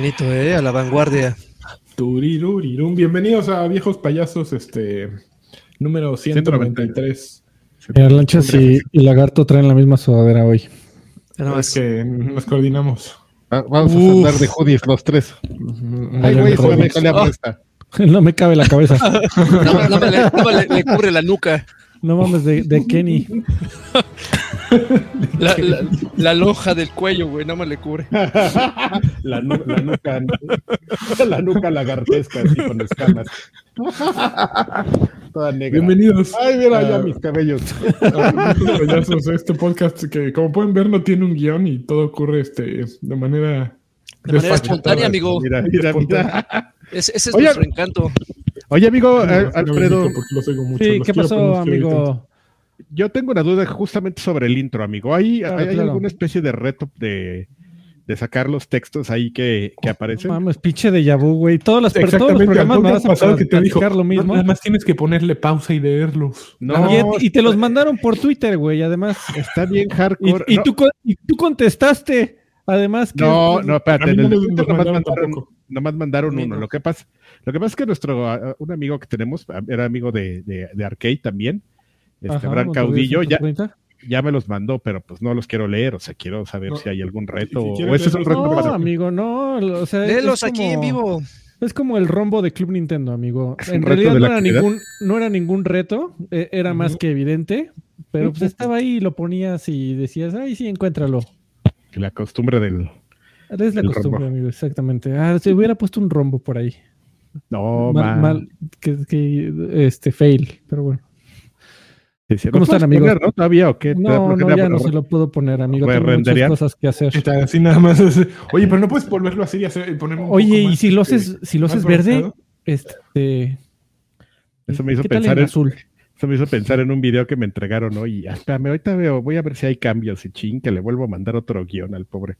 Bonito, ¿eh? A la vanguardia. Turirurirum. Bienvenidos a Viejos Payasos, este número 193. Lanchas y, y Lagarto traen la misma sudadera hoy. Nada más que nos coordinamos. Ah, vamos a andar de hoodies los tres. Ay, güey, se me cae la esta. No me cabe la cabeza. no, no, me le, no me le- le cubre la nuca. No mames, de, de Kenny. La, la, la lonja del cuello, güey, no me le cubre. La, nu- la nuca, la nuca lagartesca, así con escamas. Toda negra. Bienvenidos. Ay, mira ya Ah. mis cabellos. este podcast que como pueden ver no tiene un guion y todo ocurre este de manera De manera espontánea, amigo. Mira, mira, mira. Ese, ese es Oye, nuestro encanto. Oye, amigo No, eh, no, Alfredo, porque los oigo mucho, Sí, los ¿qué pasó, ahorita. amigo? yo tengo una duda justamente sobre el intro, amigo. ¿Hay, Claro, hay claro. alguna especie de reto de, de sacar los textos ahí que, que No aparecen? mames, pinche de vu, güey. Todos los Exactamente, programas me vas a que te dijo, lo mismo. Nada más tienes que ponerle pausa y leerlos. No, y, y te los mandaron por Twitter, güey, además. está bien hardcore. y no, tú, y tú contestaste, además. que- no, no, A espérate. mí En no el me- Twitter nos nomás mandaron mandaron, tampoco. Nomás mandaron uno. no. Lo que pasa, lo que pasa es que nuestro ah, un amigo que tenemos ah, era amigo de, de, de Arcade también, este Ajá. Caudillo, ya, 130. ya me los mandó, pero pues no los quiero leer, o sea, quiero saber No. si hay algún reto Si o ese es un reto No, para amigo, no. O sea, Léelos aquí como- en vivo. Es como el rombo de Club Nintendo, amigo. En realidad no era, actividad. ningún, no era ningún reto, eh, era más que evidente, pero pues estaba ahí y lo ponías y decías, ay, sí, encuéntralo. la costumbre del Es la El costumbre, rombo. amigo, exactamente. Ah, se hubiera puesto un rombo por ahí. no mal, man. mal, que, que, este, fail, pero bueno. Sí, sí, ¿lo ¿Cómo están, puedes amigos? poner, ¿no? Todavía o qué? No, no, ya no se lo puedo poner, amigo. ¿Puede Tengo muchas cosas que hacer. Está así nada más. Oye, pero no puedes volverlo así y hacer, y ponerme un Oye, poco y más, si lo este, haces, si lo haces verde, este, Eso me hizo ¿qué tal pensar en en, azul? Eso me hizo pensar en un video que me entregaron hoy. Ah, Espérame, ahorita veo, voy a ver si hay cambios y ching, que le vuelvo a mandar otro guion al pobre.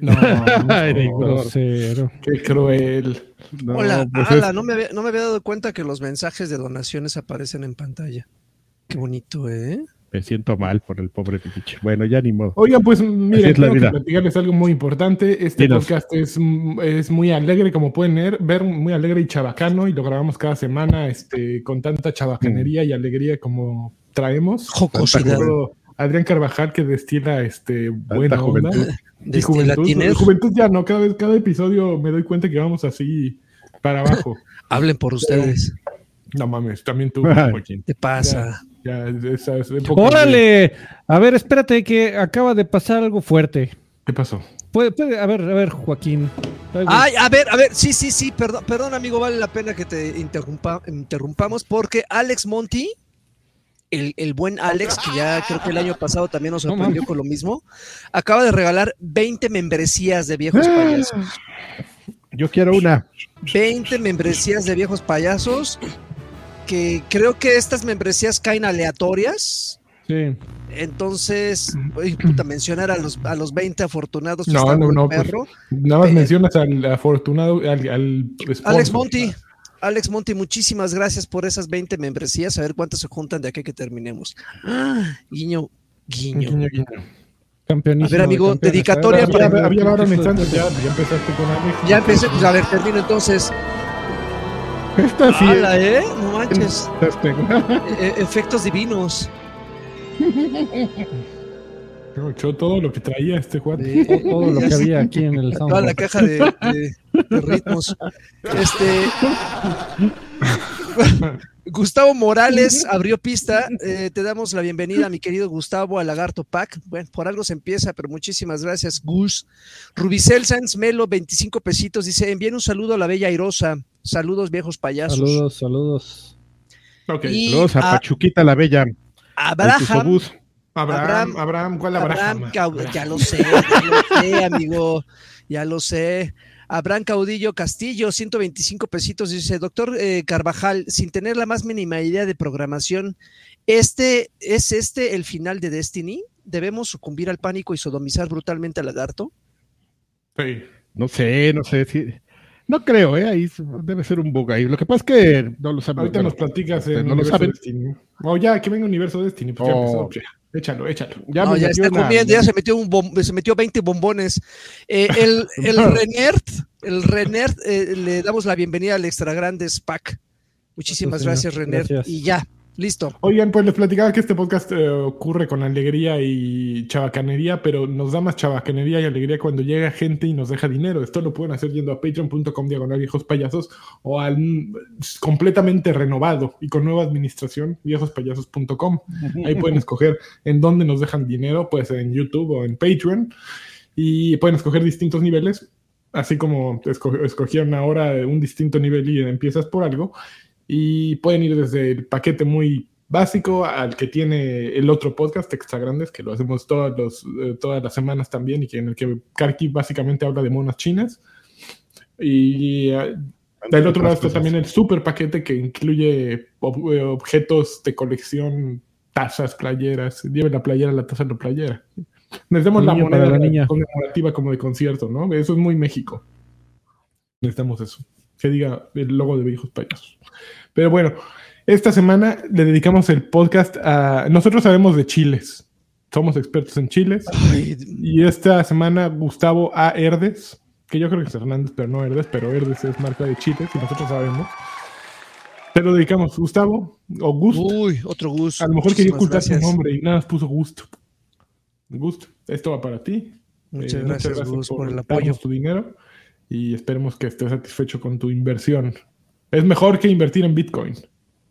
No, no. Grosero. qué cruel. No, Hola, pues ala, es- no, me había, no me había dado cuenta que los mensajes de donaciones aparecen en pantalla. Qué bonito, ¿eh? Me siento mal por el pobre pinche. Bueno, ya ni modo. Oigan, pues miren, tengo que platicarles algo muy importante. Este Dinos. podcast es, es muy alegre, como pueden ver, ver, muy alegre y chabacano, y lo grabamos cada semana este, con tanta chabacanería y alegría como traemos. Jocosidad. Adrián Carvajal que destila este buena onda. juventud. Y juventud, juventud ya no, cada vez, cada episodio me doy cuenta que vamos así para abajo. Hablen por ustedes. No mames, también tú. Joaquín. ¿Qué pasa? Ya, de- ¡Órale! A ver, espérate que acaba de pasar algo fuerte. ¿Qué pasó? Puede, puede, a ver, a ver, Joaquín. Ay, a ver, a ver, sí, sí, sí, perdón, perdón, amigo, vale la pena que te interrumpa, interrumpamos porque Alex Monty, el, el buen Alex, que ya creo que el año pasado también nos No sorprendió con lo mismo, acaba de regalar 20 membresías de viejos payasos. Yo quiero una. 20 membresías de viejos payasos, que creo que estas membresías caen aleatorias. Sí. Entonces, uy, puta, mencionar a los, a los 20 afortunados. pues, No, está no, no, pues, perro. Nada más Eh, mencionas al afortunado, al, al Alex. Monty, Alex Monty, muchísimas gracias por esas 20 membresías. A ver cuántas se juntan de aquí que terminemos. Ah, guiño, guiño. Guiño, guiño. A ver, amigo, de dedicatoria A ver, Había, amigo, había ¿qué varones fue? antes, ya, ya empezaste con Alex. Ya empecé, pues a ver, termino entonces. Esta sí. ¡Hala, eh! No manches. E- e- efectos divinos. Echó todo lo que traía este cuate. De- Todo lo que había aquí en el toda la soundboard. caja de, de- de ritmos. Este. Gustavo Morales abrió pista. Eh, te damos la bienvenida, mi querido Gustavo, a Lagarto Pack. Bueno, por algo se empieza, pero muchísimas gracias, Gus. Rubicel Sanz Melo, 25 pesitos, dice: envíen un saludo a la bella Airosa. Saludos, viejos payasos. Saludos, saludos. Ok. Y Saludos a a- Pachuquita la Bella. Abraham. Abraham, Abraham- Abraham, ¿cuál Abraham, Abraham? Ya lo sé, ya lo sé, amigo, ya lo sé. Abraham Caudillo Castillo, 125 pesitos, dice, doctor eh, Carvajal, sin tener la más mínima idea de programación, ¿este es este el final de Destiny? ¿Debemos sucumbir al pánico y sodomizar brutalmente al lagarto? Sí. No sé, no sé. si No creo, ¿eh? Ahí debe ser un bug ahí. Lo que pasa es que no lo saben. Ahorita bueno, nos platicas este, en no lo Universo saben. Destiny. O ya, que venga Universo Destiny, pues ya Oh. empezó. ya. Échalo, échalo. Ya, no, ya está comiendo, ya se metió, un bom, se metió 20 bombones. Eh, el, el Renert, el Renert, eh, le damos la bienvenida al Extra Grandes Pack. Muchísimas gracias, Renert. Gracias. Y ya, Listo. Oigan, pues les platicaba que este podcast eh, ocurre con alegría y chabacanería, pero nos da más chabacanería y alegría cuando llega gente y nos deja dinero. Esto lo pueden hacer yendo a patreon.com diagonal viejos payasos o al completamente renovado y con nueva administración, viejospayasos.com. Ahí pueden escoger en dónde nos dejan dinero, puede ser en YouTube o en Patreon. Y pueden escoger distintos niveles, así como escogieron ahora un distinto nivel y empiezas por algo y pueden ir desde el paquete muy básico al que tiene el otro podcast, Extra Grandes, que lo hacemos todos los, eh, todas las semanas también y que en el que Karki básicamente habla de monas chinas. Y uh, del otro lado está también el super paquete que incluye ob eh, objetos de colección, tazas, playeras. Lleve la playera, la taza, la playera. Necesitamos la moneda la niña. conmemorativa como de concierto, ¿no? Eso es muy México. Necesitamos eso. Que diga el logo de viejos payasos. Pero bueno, esta semana le dedicamos el podcast a... Nosotros sabemos de chiles. Somos expertos en chiles. Y esta semana Gustavo A. Herdes, que yo creo que es Hernández, pero no Herdes, pero Herdes es marca de chiles y nosotros sabemos. Te lo dedicamos, Gustavo, o Gusto. Uy, otro gusto. A lo mejor quería ocultar su nombre y nada más puso Gusto. Gusto, esto va para ti. Muchas, eh, gracias, muchas gracias por, por, el apoyo. tu dinero y esperemos que estés satisfecho con tu inversión. Es mejor que invertir en Bitcoin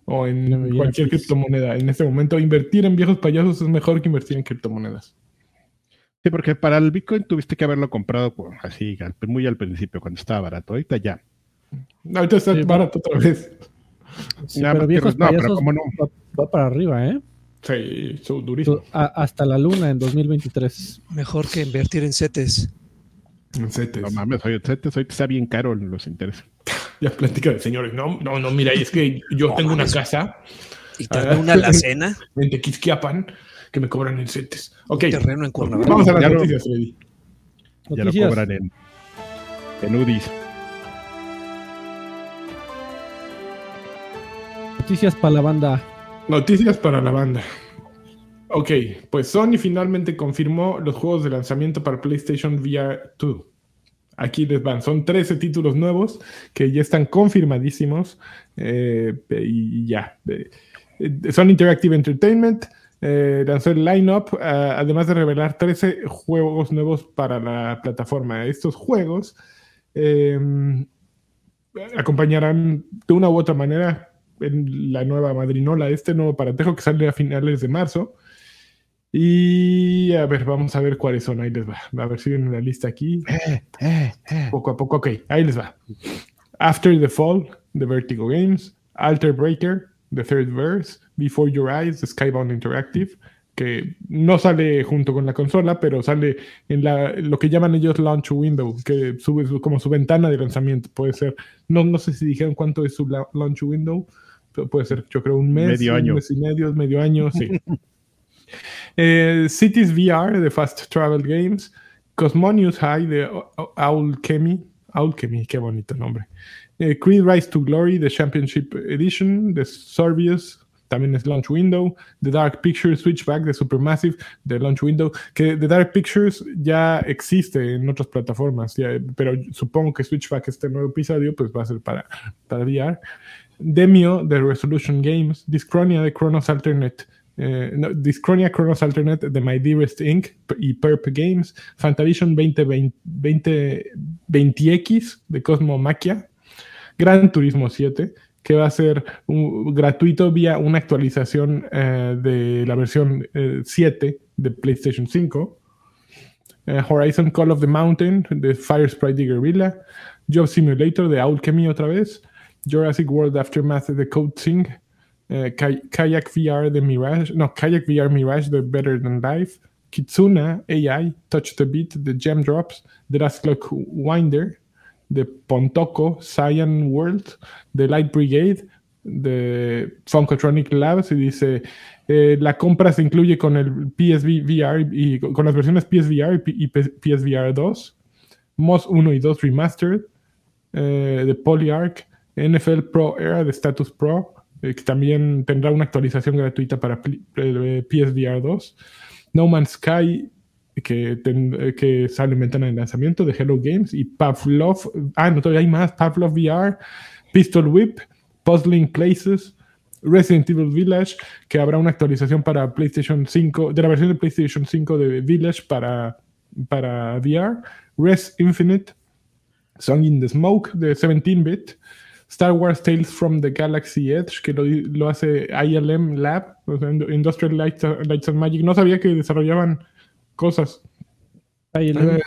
o en cualquier criptomoneda. En este momento, invertir en viejos payasos es mejor que invertir en criptomonedas. Sí, porque para el Bitcoin tuviste que haberlo comprado así, muy al principio, cuando estaba barato. Ahorita ya. Ahorita está barato otra vez. Sí, pero viejos no, payasos no? va, para arriba, ¿eh? Sí, durísimo. hasta la luna en 2023. Mejor que invertir en CETES. En CETES. No mames, oye, CETES ahorita está bien caro los intereses. Ya plática de señores. No, no, no, mira, es que yo tengo una casa. Y tengo ah, una alacena. En Tequisquiapan, que me cobran en CETES. Ok. terreno en Cuernavaca. Vamos a las ya noticias, Freddy. Ya lo cobran en, en UDIs. Noticias para la banda. Noticias para la banda. Ok, pues Sony finalmente confirmó los juegos de lanzamiento para PlayStation VR 2. Aquí les van, son 13 títulos nuevos que ya están confirmadísimos eh, y ya. Eh, son Interactive Entertainment, eh, lanzó el lineup, uh, además de revelar 13 juegos nuevos para la plataforma. Estos juegos acompañarán de una u otra manera en la nueva madrinola, este nuevo paratejo que sale a finales de marzo. Y a ver, vamos a ver cuáles son. Ahí les va. A ver, siguen en la lista aquí. Eh, eh, eh. Poco a poco. Ok, ahí les va. After the Fall, The Vertigo Games. Alter Breaker, The Third Verse. Before Your Eyes, The Skybound Interactive. Que no sale junto con la consola, pero sale en la, lo que llaman ellos launch window, que sube como su ventana de lanzamiento. Puede ser, no, no sé si dijeron cuánto es su launch window, puede ser, yo creo, un mes, medio año. un mes y medio, medio año, sí. Eh, Cities VR de Fast Travel Games, Cosmonius High de Alchemy, Alchemy, qué bonito nombre. Eh, Creed Rise to Glory de Championship Edition de Sorbius, también es Launch Window, The Dark Pictures Switchback de Supermassive de Launch Window, que The Dark Pictures ya existe en otras plataformas, pero supongo que Switchback, este nuevo episodio, pues va a ser para, para VR. Demio de Resolution Games, Discronia de Chronos Alternate eh, Discronia Chronos Alternate de My Dearest Inc. y Perp Games, Fantavision 2020, x de Cosmo Maquia, Gran Turismo 7, que va a ser gratuito vía una actualización eh, de la versión 7 eh, de PlayStation 5, Horizon Call of the Mountain de Fire Sprite Guerrilla, Job Simulator de Alchemy otra vez, Jurassic World Aftermath de Code Sync, eh, Kayak VR de Mirage, no, Kayak VR Mirage de Better Than Life, Kitsuna AI, Touch the Beat de Gem Drops, The Last Clock Winder de Pontoco, Cyan World, de Light Brigade, de Funkotronic Labs y dice eh, la compra se incluye con el PSV VR y con las versiones PSVR y PSVR 2, MOS 1 y 2 Remastered, eh, de Polyarch, NFL Pro Era de Status Pro, eh, que también tendrá una actualización gratuita para pl- eh, PSVR 2. No Man's Sky, que, ten- eh, que sale en ventana de lanzamiento de Hello Games. Y Pavlov, ah, no, todavía hay más. Pavlov VR, Pistol Whip, Puzzling Places, Resident Evil Village, que habrá una actualización para PlayStation 5, de la versión de PlayStation 5 de Village para, para VR. Res Infinite, Song in the Smoke de 17-bit, Star Wars Tales from the Galaxy Edge, que lo, lo hace ILM Lab, o sea, Industrial Lights, Lights and Magic. No sabía que desarrollaban cosas. El- Eh,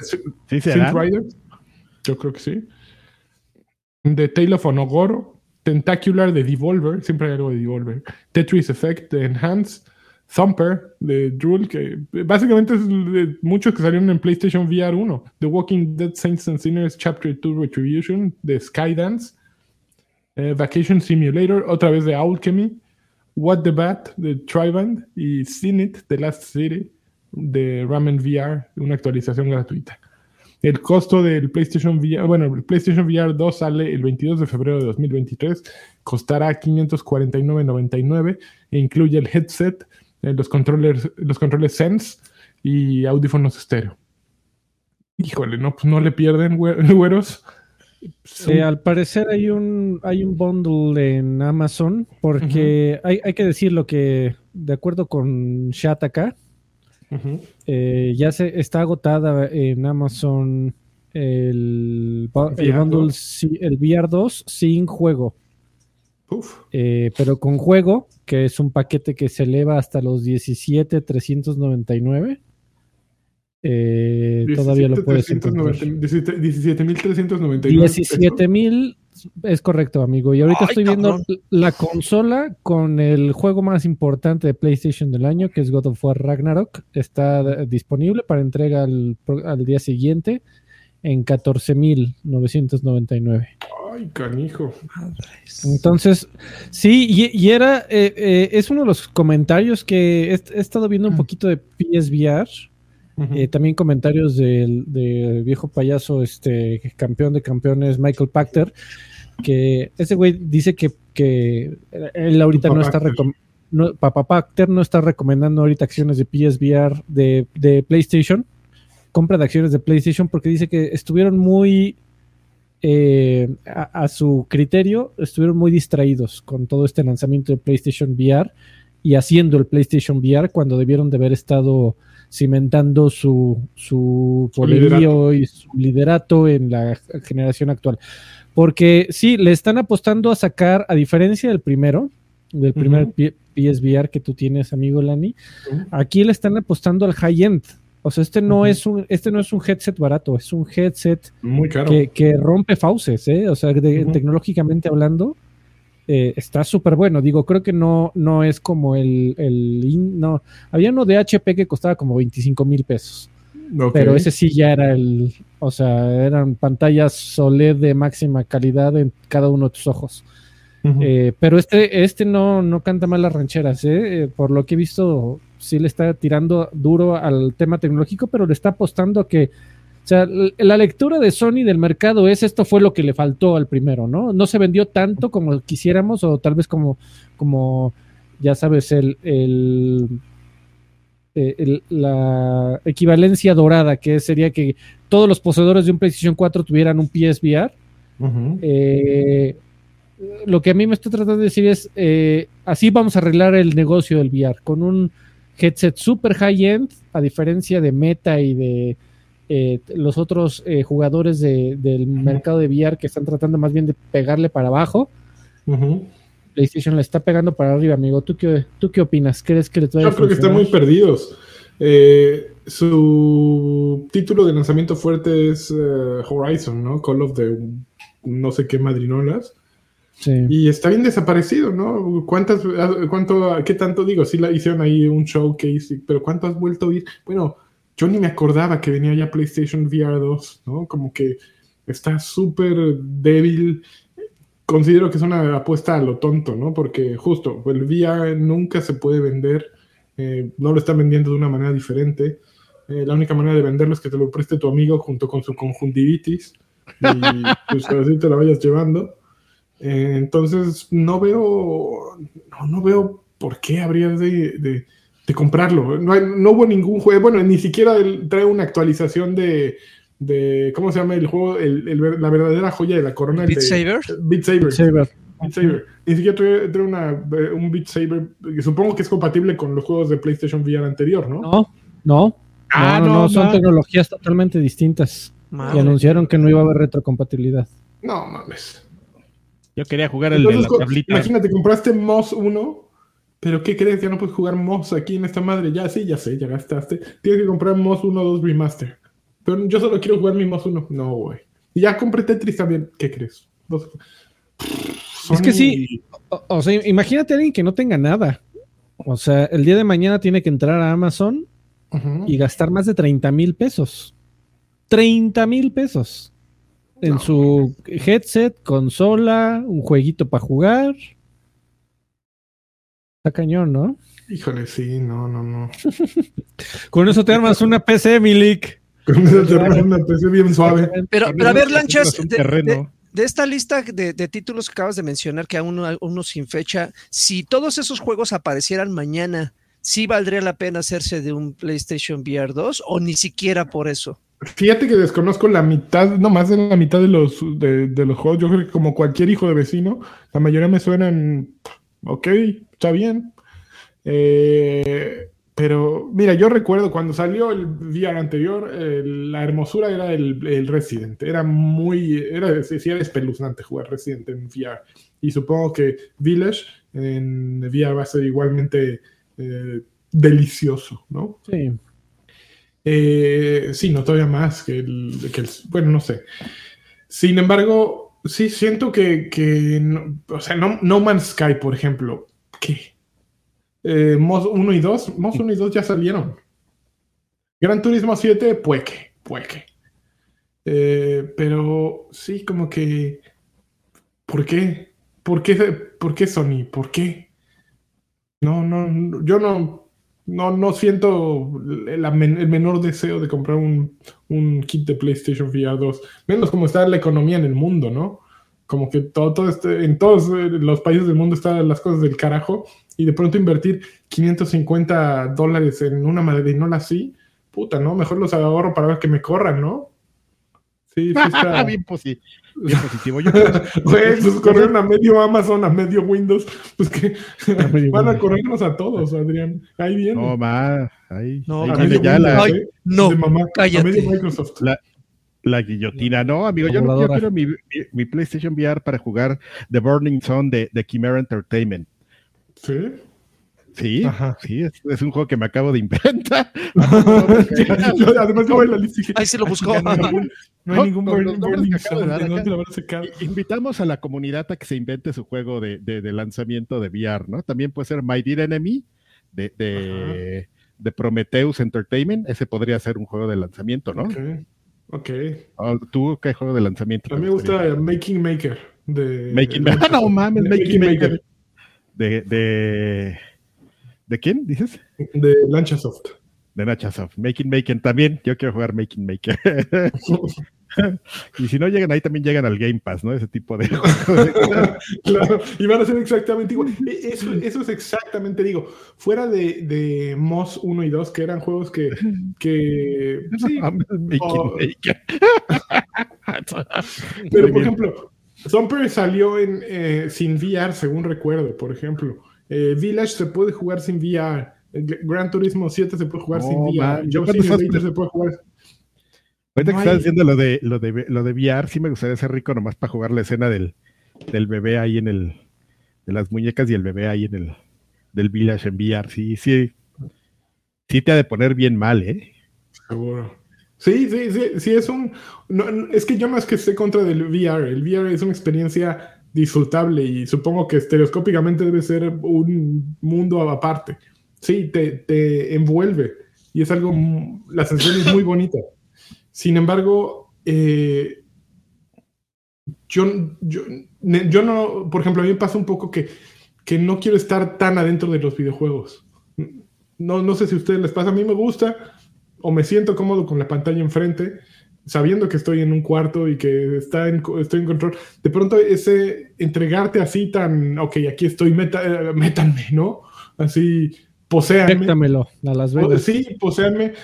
¿Sí será? Riders, yo creo que sí. The Tale of Onogoro, Tentacular de Devolver, siempre hay algo de Devolver. Tetris Effect de Enhance, Thumper de Drool, que básicamente es de muchos que salieron en PlayStation VR 1. The Walking Dead Saints and Sinners Chapter 2 Retribution de Skydance, eh, Vacation Simulator, otra vez de Alchemy, What the Bat de Triband y Sin It The Last City de Ramen VR, una actualización gratuita. El costo del PlayStation VR, bueno, el PlayStation VR 2 sale el 22 de febrero de 2023, costará 549.99 e incluye el headset, eh, los controles, los controles Sense y audífonos estéreo. Híjole, no, pues no le pierden, güe- güeros. Al parecer hay un, hay un bundle en Amazon porque hay, hay que decirlo que de acuerdo con Ujú. eh, ya se está agotada en Amazon el, bu- el VR2. bundle, el VR2 sin juego, Uf. Eh, pero con juego, que es un paquete que se eleva hasta los 17,399. Eh, todavía lo puedes encontrar. 17.399. 17 mil es correcto, amigo. Y ahorita Ay, estoy viendo la consola con el juego más importante de PlayStation del año, que es God of War Ragnarok. Está disponible para entrega al, día siguiente en 14.999. Ay, canijo. Madres. Entonces, sí, y, y era, eh, eh, es uno de los comentarios que he, he estado viendo un Mm. poquito de PSVR. Eh, también comentarios del, del viejo payaso, este campeón de campeones, Michael Pachter, que ese güey dice que, que él ahorita no está no, Papá Pachter no está recomendando ahorita acciones de PSVR de, de PlayStation, compra de acciones de PlayStation, porque dice que estuvieron muy eh, a, a su criterio, estuvieron muy distraídos con todo este lanzamiento de PlayStation VR y haciendo el PlayStation VR cuando debieron de haber estado cimentando su, su poderío y su liderato en la generación actual. Porque sí, le están apostando a sacar, a diferencia del primero, del primer. P- PSVR que tú tienes, amigo Lani, aquí le están apostando al high-end. O sea, este no, es un, este no es un headset barato, es un headset Muy caro. que, que rompe fauces, ¿eh? O sea, de- tecnológicamente hablando, eh, está súper bueno. Digo, creo que no, no es como el, el no, había uno de HP que costaba como 25 mil pesos, pero ese sí ya era el, o sea, eran pantallas OLED de máxima calidad en cada uno de tus ojos. Eh, pero este, este no, no canta mal las rancheras, ¿eh? Eh, Por lo que he visto, sí le está tirando duro al tema tecnológico, pero le está apostando a que, o sea, la lectura de Sony del mercado es esto fue lo que le faltó al primero, ¿no? No se vendió tanto como quisiéramos, o tal vez como, como ya sabes, el, el, eh, el- la equivalencia dorada, que sería que todos los poseedores de un PlayStation 4 tuvieran un PSVR. Ujú. Eh, lo que a mí me está tratando de decir es, eh, así vamos a arreglar el negocio del VR, con un headset super high-end, a diferencia de Meta y de eh, los otros eh, jugadores de- del mercado de VR que están tratando más bien de pegarle para abajo. PlayStation le está pegando para arriba, amigo. ¿Tú qué, tú qué opinas? ¿Crees que les va a Yo creo que están muy perdidos. Eh, su título de lanzamiento fuerte es eh, Horizon, ¿no? Call of the no sé qué madrinolas. Sí. Y está bien desaparecido, ¿no? ¿Cuántas, cuánto, qué tanto digo? Sí la hicieron ahí un showcase, pero ¿cuánto has vuelto a oír? Bueno, yo ni me acordaba que venía ya PlayStation VR 2, ¿no? Como que está súper débil. Considero que es una apuesta a lo tonto, ¿no? Porque justo, el VR nunca se puede vender, eh, no lo están vendiendo de una manera diferente. Eh, la única manera de venderlo es que te lo preste tu amigo junto con su conjuntivitis y pues así te la vayas llevando. Eh, entonces, no veo, no, no veo por qué habría de, de- de comprarlo. No, hay- no hubo ningún juego, bueno, ni siquiera el- trae una actualización de, de, ¿cómo se llama el juego? El- el ver- la verdadera joya de la corona. Beat de- Saber. Beat Saber. Saber. Beat Saber. Ni siquiera trae, trae una, eh, un Beat Saber, que supongo que es compatible con los juegos de PlayStation VR anterior, ¿no? No, no. Ah, no, no, son tecnologías totalmente distintas. Madre. Y anunciaron que no iba a haber retrocompatibilidad. No mames. Yo quería jugar el de Entonces, la co- tablita. imagínate, compraste Moss 1, pero ¿qué crees? Ya no puedes jugar Moss aquí en esta madre. Ya sí, ya sé, ya gastaste. Tienes que comprar Moss 1 2 Remaster. Pero yo solo quiero jugar mi Moss 1. No, güey. Y ya compré Tetris también. ¿Qué crees? Es que sí. O, o sea, imagínate a alguien que no tenga nada. O sea, el día de mañana tiene que entrar a Amazon y gastar más de 30 mil pesos. 30 mil pesos. En No. su headset, consola, un jueguito para jugar. Está cañón, ¿no? Híjole, sí, no, no, no. Con eso te armas una PC, Milik. Con eso te armas una PC bien suave. Pero, pero a ver, Lanchas, de, terreno. de- de esta lista de, de títulos que acabas de mencionar, que aún no- uno sin fecha, si todos esos juegos aparecieran mañana, ¿sí valdría la pena hacerse de un PlayStation VR 2 o ni siquiera por eso? Fíjate que desconozco la mitad, no más de la mitad de los, de, de los juegos. Yo creo que como cualquier hijo de vecino, la mayoría me suenan, ok, está bien. Eh, pero mira, yo recuerdo cuando salió el VR anterior, eh, la hermosura era el, el Resident. Era muy, era, sí, era espeluznante jugar Resident en VR. Y supongo que Village en VR va a ser igualmente eh, delicioso, ¿no? Sí. Eh, sí, no todavía más que el, que el- Bueno, no sé. Sin embargo, sí siento que. que no, o sea, no, no Man's Sky, por ejemplo. ¿Qué? Eh, Moss 1 y 2. Moss 1 y 2 ya salieron. Gran Turismo 7, pueque, pueque. Eh, pero sí, como que. ¿Por qué? ¿Por qué, ¿Por qué Sony? ¿Por qué? No, no, yo no, no, no siento el menor deseo de comprar un, un kit de PlayStation VR 2. Menos como está la economía en el mundo, ¿no? Como que todo, todo este- en todos eh, los países del mundo están las cosas del carajo y de pronto invertir 550 dólares en una madrinola así, puta, ¿no? Mejor los ahorro para ver que me corran, ¿no? Sí, sí está. bien, bien positivo. Yo Güey, pues corrieron a medio Amazon, a medio Windows, pues que van a corrernos a todos, Adrián. Ahí viene. No, ma. Ahí, No, ahí viene ya la, no, mamá, cállate. A medio Microsoft. La- la guillotina. No, amigo, yo, no, yo quiero mi, mi- mi PlayStation VR para jugar The Burning Zone de, de Chimera Entertainment. Sí. Sí, Ajá. sí, es, es un juego que me acabo de inventar. Yo, además, yo voy a la lista Ahí se lo buscó. "Ay, No hay ningún, no. Invitamos a la comunidad a que se invente su juego de, de- de lanzamiento de VR, ¿no? También puede ser My Dear Enemy de, de, de Prometheus Entertainment. Ese podría ser un juego de lanzamiento, ¿no? Ok. Ok. Oh, ¿Tú qué juego de lanzamiento? A mí me gusta Making Maker. De, Making de- Maker. Ah, no mames, de Making Maker. De, de, ¿De quién dices? De Lanchasoft. De Nachasoft. Making Maker también. Yo quiero jugar Making Maker. y si no llegan ahí, también llegan al Game Pass, ¿no? Ese tipo de juegos. Claro, y van a ser exactamente igual. E- Eso, eso es exactamente, digo, fuera de, de Moss 1 y 2, que eran juegos que, que sí, Making Oh. Maker. pero por ejemplo, Thumper salió en, eh, sin VR, según recuerdo, por ejemplo. Eh, Village se puede jugar sin VR. Gran Turismo 7 se puede jugar sin VR. yo estás- se puede jugar. Ahorita No que estás diciendo lo de, lo de lo de VR, sí me gustaría ser rico nomás para jugar la escena del, del bebé ahí en el, de las muñecas y el bebé ahí en el, del Village en VR. Sí, sí, sí te ha de poner bien mal, ¿eh? Seguro. Sí, sí, sí, sí, es un... no, es que yo es que esté contra del VR, el VR es una experiencia disfrutable y supongo que estereoscópicamente debe ser un mundo aparte. Sí, te, te envuelve y es algo, la sensación es muy bonita. Sin embargo, eh, yo, yo, yo no, por ejemplo, a mí me pasa un poco que, que no quiero estar tan adentro de los videojuegos. No, no sé si a ustedes les pasa, a mí me gusta o me siento cómodo con la pantalla enfrente. Sabiendo que estoy en un cuarto y que está en, estoy en control, de pronto ese entregarte así tan, ok, aquí estoy, meta, eh, métanme, ¿no? Así. Péctamelo a Las Vegas. Sí, poséanme,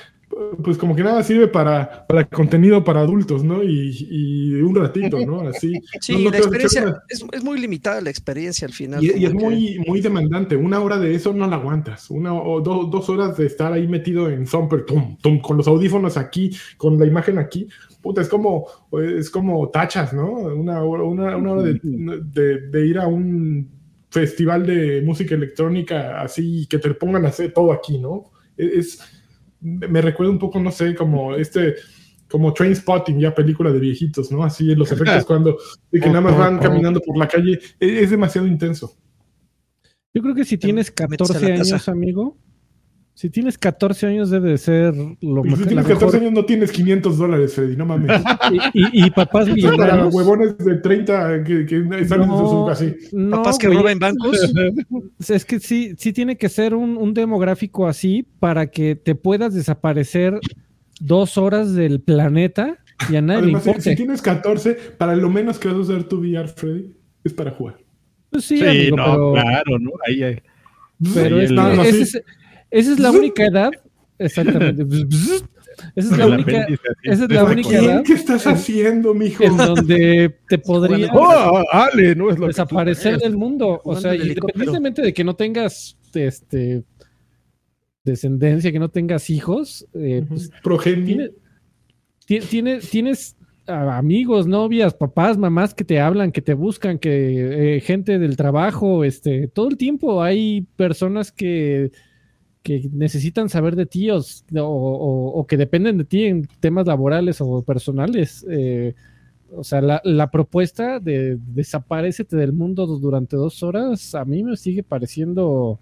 pues como que nada sirve para, para contenido para adultos, ¿no? Y, y un ratito, ¿no? Así. Sí, no, no la experiencia una- es, es muy limitada la experiencia al final. y, es que- muy, muy demandante. Una hora de eso no la aguantas. Una o do- dos horas de estar ahí metido en Thumper, tum, tum, con los audífonos aquí, con la imagen aquí. Puta, es como, es como tachas, ¿no? Una hora, una, una hora de, de- de ir a un festival de música electrónica así que te pongan a hacer todo aquí, ¿no? Es, me recuerda un poco, no sé, como este como Train Spotting, ya película de viejitos, ¿no? Así los efectos cuando de que nada más van caminando por la calle, es, es demasiado intenso. Yo creo que si tienes metes a la 14 años, amigo, si tienes 14 años debe de ser lo Y si tienes mejor- 14 años no tienes 500 dólares, Freddy, no mames. Y, y- y papás Para millonarios. huevones de 30 que, que están en su No, así. no, Papás que roban bancos. Es que sí, sí tiene que ser un, un demográfico así para que te puedas desaparecer dos horas del planeta y a nadie Además, le si, importe. si tienes 14, para lo menos que vas a usar tu VR, Freddy, es para jugar. Pues sí, Sí, amigo, no, pero, claro, ¿no? Ahí, pero es el- No, no, es- esa es la única edad. Exactamente. Esa es la única, esa es la ¿Para única edad ¿Qué estás haciendo, mijo? en donde te podría ¡Oh, Ale! No es lo desaparecer del mundo. O sea, independientemente de que no tengas este descendencia, que no tengas hijos, eh, pues, Progenie. tiene- ti- tiene- tienes amigos, novias, papás, mamás que te hablan, que te buscan, que eh, gente del trabajo, este, todo el tiempo hay personas que, que necesitan saber de ti o, o- o que dependen de ti en temas laborales o personales. eh, o sea, la, la propuesta de desaparecete del mundo durante dos horas a mí me sigue pareciendo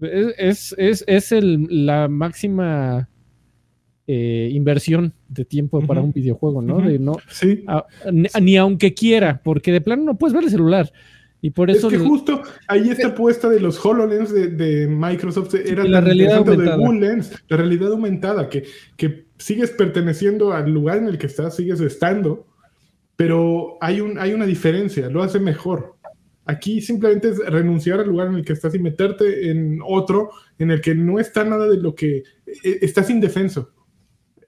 es, es, es, el- la máxima eh, inversión de tiempo para un videojuego, ¿no? De no Sí. a- ni, ni aunque quiera, porque de plano no puedes ver el celular. Y por Es eso que el- justo ahí esta apuesta de los HoloLens de, de Microsoft era la realidad de aumentada. Google Lens, la realidad aumentada, que, que sigues perteneciendo al lugar en el que estás, sigues estando, pero hay, un, hay una diferencia, lo hace mejor. Aquí simplemente es renunciar al lugar en el que estás y meterte en otro en el que no está nada de lo que eh, estás indefenso.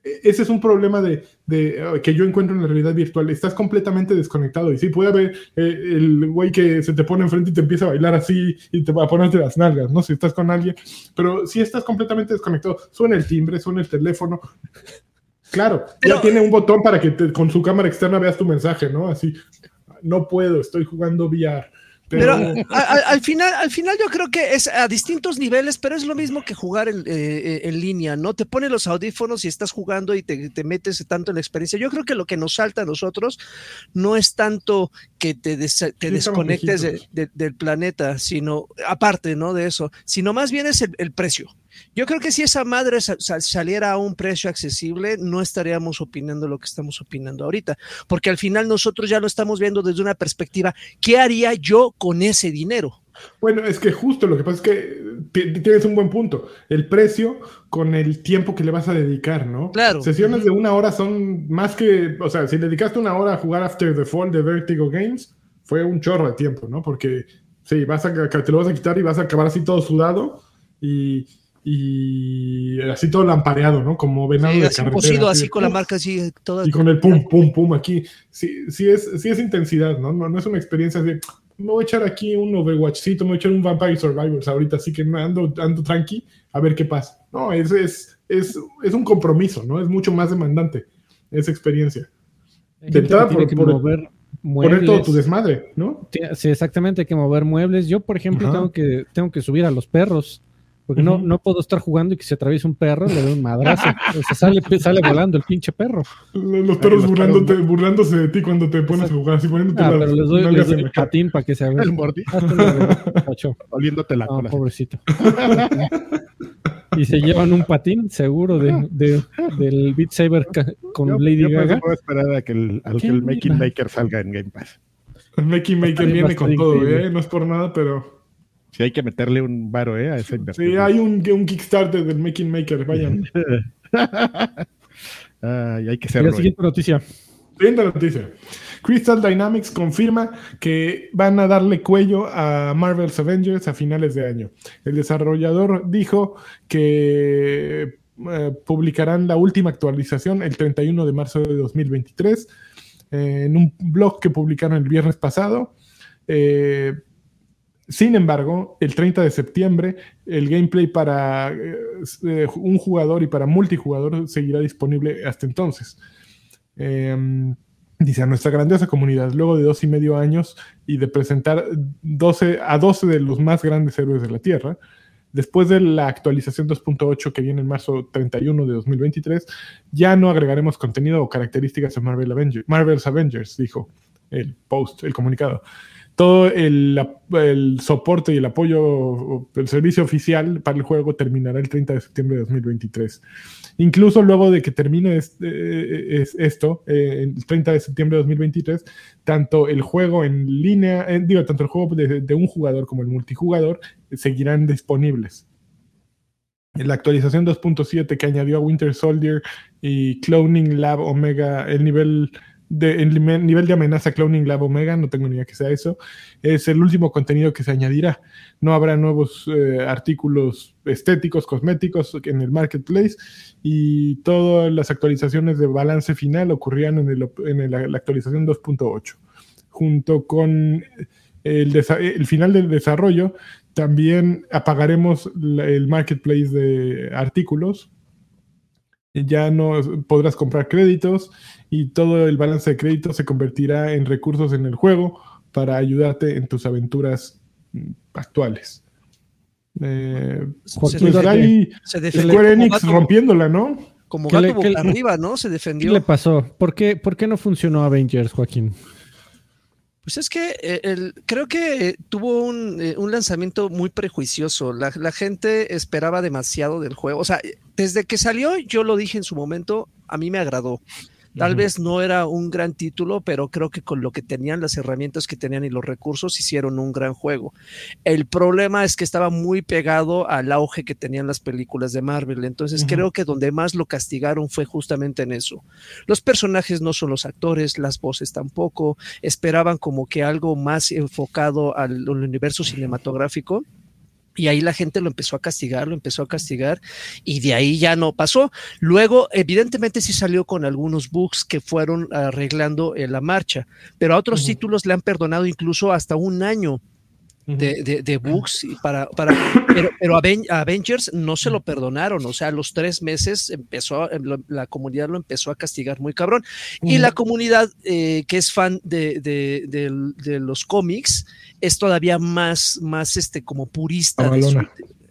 E- Ese es un problema de, de, eh, que yo encuentro en la realidad virtual. Estás completamente desconectado. Y sí, puede haber eh, el güey que se te pone enfrente y te empieza a bailar así y te va a ponerte las nalgas, ¿no? Si estás con alguien. Pero si estás completamente desconectado, suena el timbre, suena el teléfono. Claro, Pero- ya tiene un botón para que te- con su cámara externa veas tu mensaje, ¿no? Así, no puedo, estoy jugando VR. Pero, Pero a- a- al final, al final yo creo que es a distintos niveles, pero es lo mismo que jugar en, eh, en línea, ¿no? Te pones los audífonos y estás jugando y te, te metes tanto en la experiencia. Yo creo que lo que nos salta a nosotros no es tanto que te, des- te Sí, desconectes de- viejitos. de- del planeta, sino, aparte, ¿no? De eso, sino más bien es el, el precio. Yo creo que si esa madre sa- sa- saliera a un precio accesible, no estaríamos opinando lo que estamos opinando ahorita, porque al final nosotros ya lo estamos viendo desde una perspectiva, ¿qué haría yo con ese dinero? Bueno, es que justo lo que pasa es que ti- tienes un buen punto. El precio con el tiempo que le vas a dedicar, ¿no? Claro. Sesiones de una hora son más que, o sea, si dedicaste una hora a jugar After the Fall de Vertigo Games, fue un chorro de tiempo, ¿no? Porque sí, vas a, te lo vas a quitar y vas a acabar así todo sudado y, y así todo lampareado, ¿no? Como venado Sí, de así carretera. cosido, así de con la marca así toda. Y con el pum, pum, pum aquí. Sí, sí, es, sí es intensidad, ¿no? ¿no? No es una experiencia así. Me voy a echar aquí un Overwatchcito, me voy a echar un Vampire Survivors ahorita, así que ando, ando tranqui a ver qué pasa. No, es, es, es, es un compromiso, ¿no? Es mucho más demandante esa experiencia. hay de gente que tiene por- que por- mover Poner todo muebles. tu desmadre, ¿no? Sí, exactamente, hay que mover muebles. Yo, por ejemplo, Ajá. tengo que, tengo que subir a los perros. Porque no, no puedo estar jugando y que se atraviese un perro, le doy un madrazo. O sea, sale, sale volando el pinche perro. Los perros los burlándote, perros- burlándose de ti cuando te pones a jugar, así poniéndote Ah, las pero les doy, les doy el la patín para que se haga. El mordi, Cacho. oliéndote la cola. pobrecito. y se llevan un patín seguro de, de- del Beat Saber con Yo, Lady yo Gaga. puedo esperar a que el, al que ¿Qué el Making? Maker salga en Game Pass. El Makey Maker viene con todo, increíble. ¿eh? No es por nada, pero Si hay que meterle un varo ¿eh? a esa inversión. sí, hay un, un Kickstarter del Making Maker, vayan. Ay, hay que Y ser la siguiente noticia. Siguiente noticia. Crystal Dynamics confirma que van a darle cuello a Marvel's Avengers a finales de año. El desarrollador dijo que eh, publicarán la última actualización el 31 de marzo de 2023 eh, en un blog que publicaron el viernes pasado. Eh, sin embargo, el 30 de septiembre, el gameplay para eh, eh, un jugador y para multijugador seguirá disponible hasta entonces. Eh, dice a nuestra grandiosa comunidad, luego de dos y medio años y de presentar 12, a 12 de los más grandes héroes de la Tierra, después de la actualización 2.8 que viene en marzo 31 de 2023, ya no agregaremos contenido o características de Marvel Avenger- Marvel's Avengers, dijo el post, el comunicado. Todo el, soporte y el apoyo, el servicio oficial para el juego terminará el 30 de septiembre de 2023. Incluso luego de que termine eh, es- esto, eh, el 30 de septiembre de 2023, tanto el juego en línea, eh, digo, tanto el juego de, de un jugador como el multijugador eh, seguirán disponibles. La actualización 2.7 que añadió a Winter Soldier y Cloning Lab Omega, el nivel de, el nivel de amenaza Cloning Lab Omega, no tengo ni idea que sea eso, es el último contenido que se añadirá. No habrá nuevos eh, artículos estéticos, cosméticos en el marketplace y todas las actualizaciones de balance final ocurrían en, el, en la actualización 2.8. Junto con el, desa- el final del desarrollo, también apagaremos el marketplace de artículos. Ya no podrás comprar créditos y todo el balance de créditos se convertirá en recursos en el juego para ayudarte en tus aventuras mm, actuales. Eh, Joaquín, pues ahí se defendió Square como Enix gato- rompiéndola, ¿no? como ¿Qué le- gato qué boca le- arriba, ¿no? Se ¿Qué defendió. le pasó? ¿Por qué, ¿Por qué no funcionó Avengers, Joaquín? Pues es que eh, el- creo que eh, tuvo un, eh, un lanzamiento muy prejuicioso. La, la gente esperaba demasiado del juego. O sea, eh, desde que salió, yo lo dije en su momento, a mí me agradó. Tal vez no era un gran título, pero creo que con lo que tenían, las herramientas que tenían y los recursos, hicieron un gran juego. El problema es que estaba muy pegado al auge que tenían las películas de Marvel. Entonces creo que donde más lo castigaron fue justamente en eso. Los personajes no son los actores, las voces tampoco. Esperaban como que algo más enfocado al, al universo cinematográfico. Y ahí la gente lo empezó a castigar, lo empezó a castigar y de ahí ya no pasó. Luego, evidentemente sí salió con algunos bugs que fueron arreglando en la marcha, pero a otros Ujú. títulos le han perdonado incluso hasta un año de, de, de bugs y para, para pero, pero a Avengers no se lo perdonaron, o sea, a los tres meses empezó, lo- la comunidad lo empezó a castigar muy cabrón. Y la comunidad eh, que es fan de- de los cómics es todavía más, más este, como purista. de su-.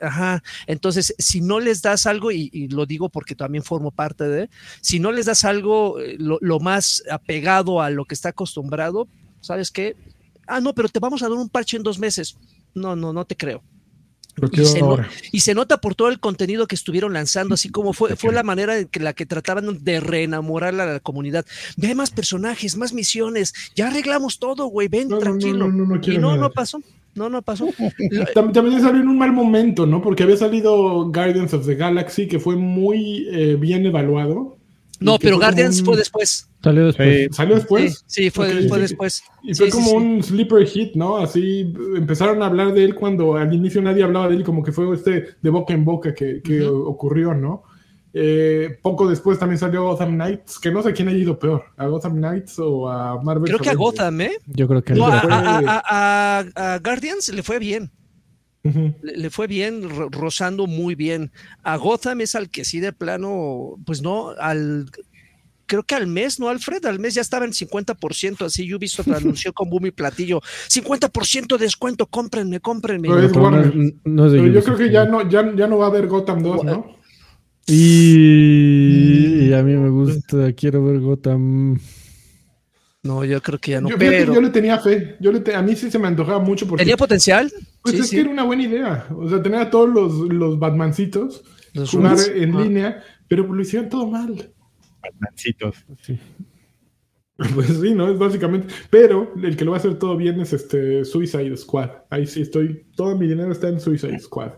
Ajá, entonces si no les das algo, y, y lo digo porque también formo parte de, si no les das algo eh, lo, lo más apegado a lo que está acostumbrado, ¿sabes qué? Ah, no, pero te vamos a dar un parche en dos meses. No, no, no te creo. Y se no- ahora. Y se nota por todo el contenido que estuvieron lanzando, así como fue, fue la manera en que la que trataban de reenamorar a la comunidad. Ve más personajes, más misiones, ya arreglamos todo, güey, ven No, no, no, tranquilo. no, no, no y no, no pasó, no, no pasó. También salió en un mal momento, ¿no? Porque había salido Guardians of the Galaxy, que fue muy eh, bien evaluado. No, pero Guardians un- fue después. Salió después. Sí, ¿Salió después? Sí, sí, fue, después. Y fue Sí, como sí. un sleeper hit, ¿no? Así empezaron a hablar de él cuando al inicio nadie hablaba de él, como que fue este de boca en boca que, que ocurrió, ¿no? Eh, poco después también salió Gotham Knights, que no sé quién ha ido peor, a Gotham Knights o a Marvel. Creo que a. Gotham, ¿eh? Yo creo que No, a, fue- a- a- a- a Guardians le fue bien. Le, le fue bien, ro- rozando muy bien. A Gotham es al que sí de plano, pues no, al creo que al mes, ¿no, Alfred? Al mes ya estaba en 50%, así Ubisoft lo anunció con boom y platillo. 50% de descuento, cómprenme, cómprenme. Pero es Pero no, Warner. no es de Pero yo Ubisoft, creo que ya no, ya, ya no va a haber Gotham 2, ¿no? Y, y a mí me gusta, quiero ver Gotham. No, yo creo que ya no, yo, pero yo le tenía fe. Yo le te- a mí sí se me antojaba mucho porque tenía potencial. pues sí, es sí. que era una buena idea. O sea, tener a todos los, los Batmancitos Los jugar en Ah. línea, pero lo hicieron todo mal. Batmancitos. Pues sí, ¿no? Es básicamente. Pero el que lo va a hacer todo bien es este Suicide Squad. Ahí sí estoy. Todo mi dinero está en Suicide Squad.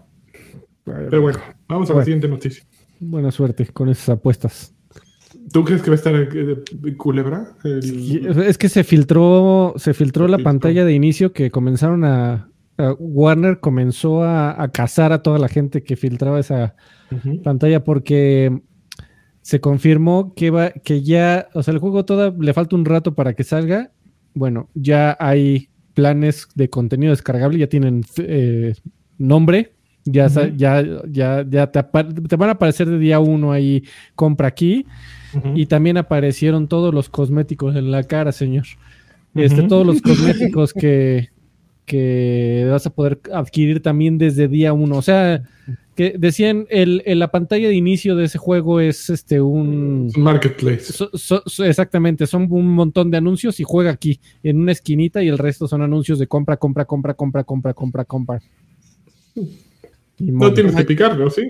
Pero bueno, vamos a la siguiente noticia. Buena suerte con esas apuestas. ¿Tú crees que va a estar eh, culebra? El- Es que se filtró, se filtró Se la filtró. pantalla de inicio que comenzaron a, a- Warner comenzó a, a cazar a toda la gente que filtraba esa pantalla porque se confirmó que va, que ya, o sea, el juego toda le falta un rato para que salga. Bueno, ya hay planes de contenido descargable, ya tienen eh, nombre, ya, ya, ya, ya te, van a aparecer de día uno ahí, compra aquí. Y también aparecieron todos los cosméticos en la cara, señor. Este, todos los cosméticos que, que vas a poder adquirir también desde día uno. O sea, que decían, el, la pantalla de inicio de ese juego es este un... Marketplace. so- so- so- exactamente, son un montón de anuncios y juega aquí, en una esquinita, y el resto son anuncios de compra, compra, compra, compra, compra, compra, compra. Y No tienes que picarlo, ¿sí?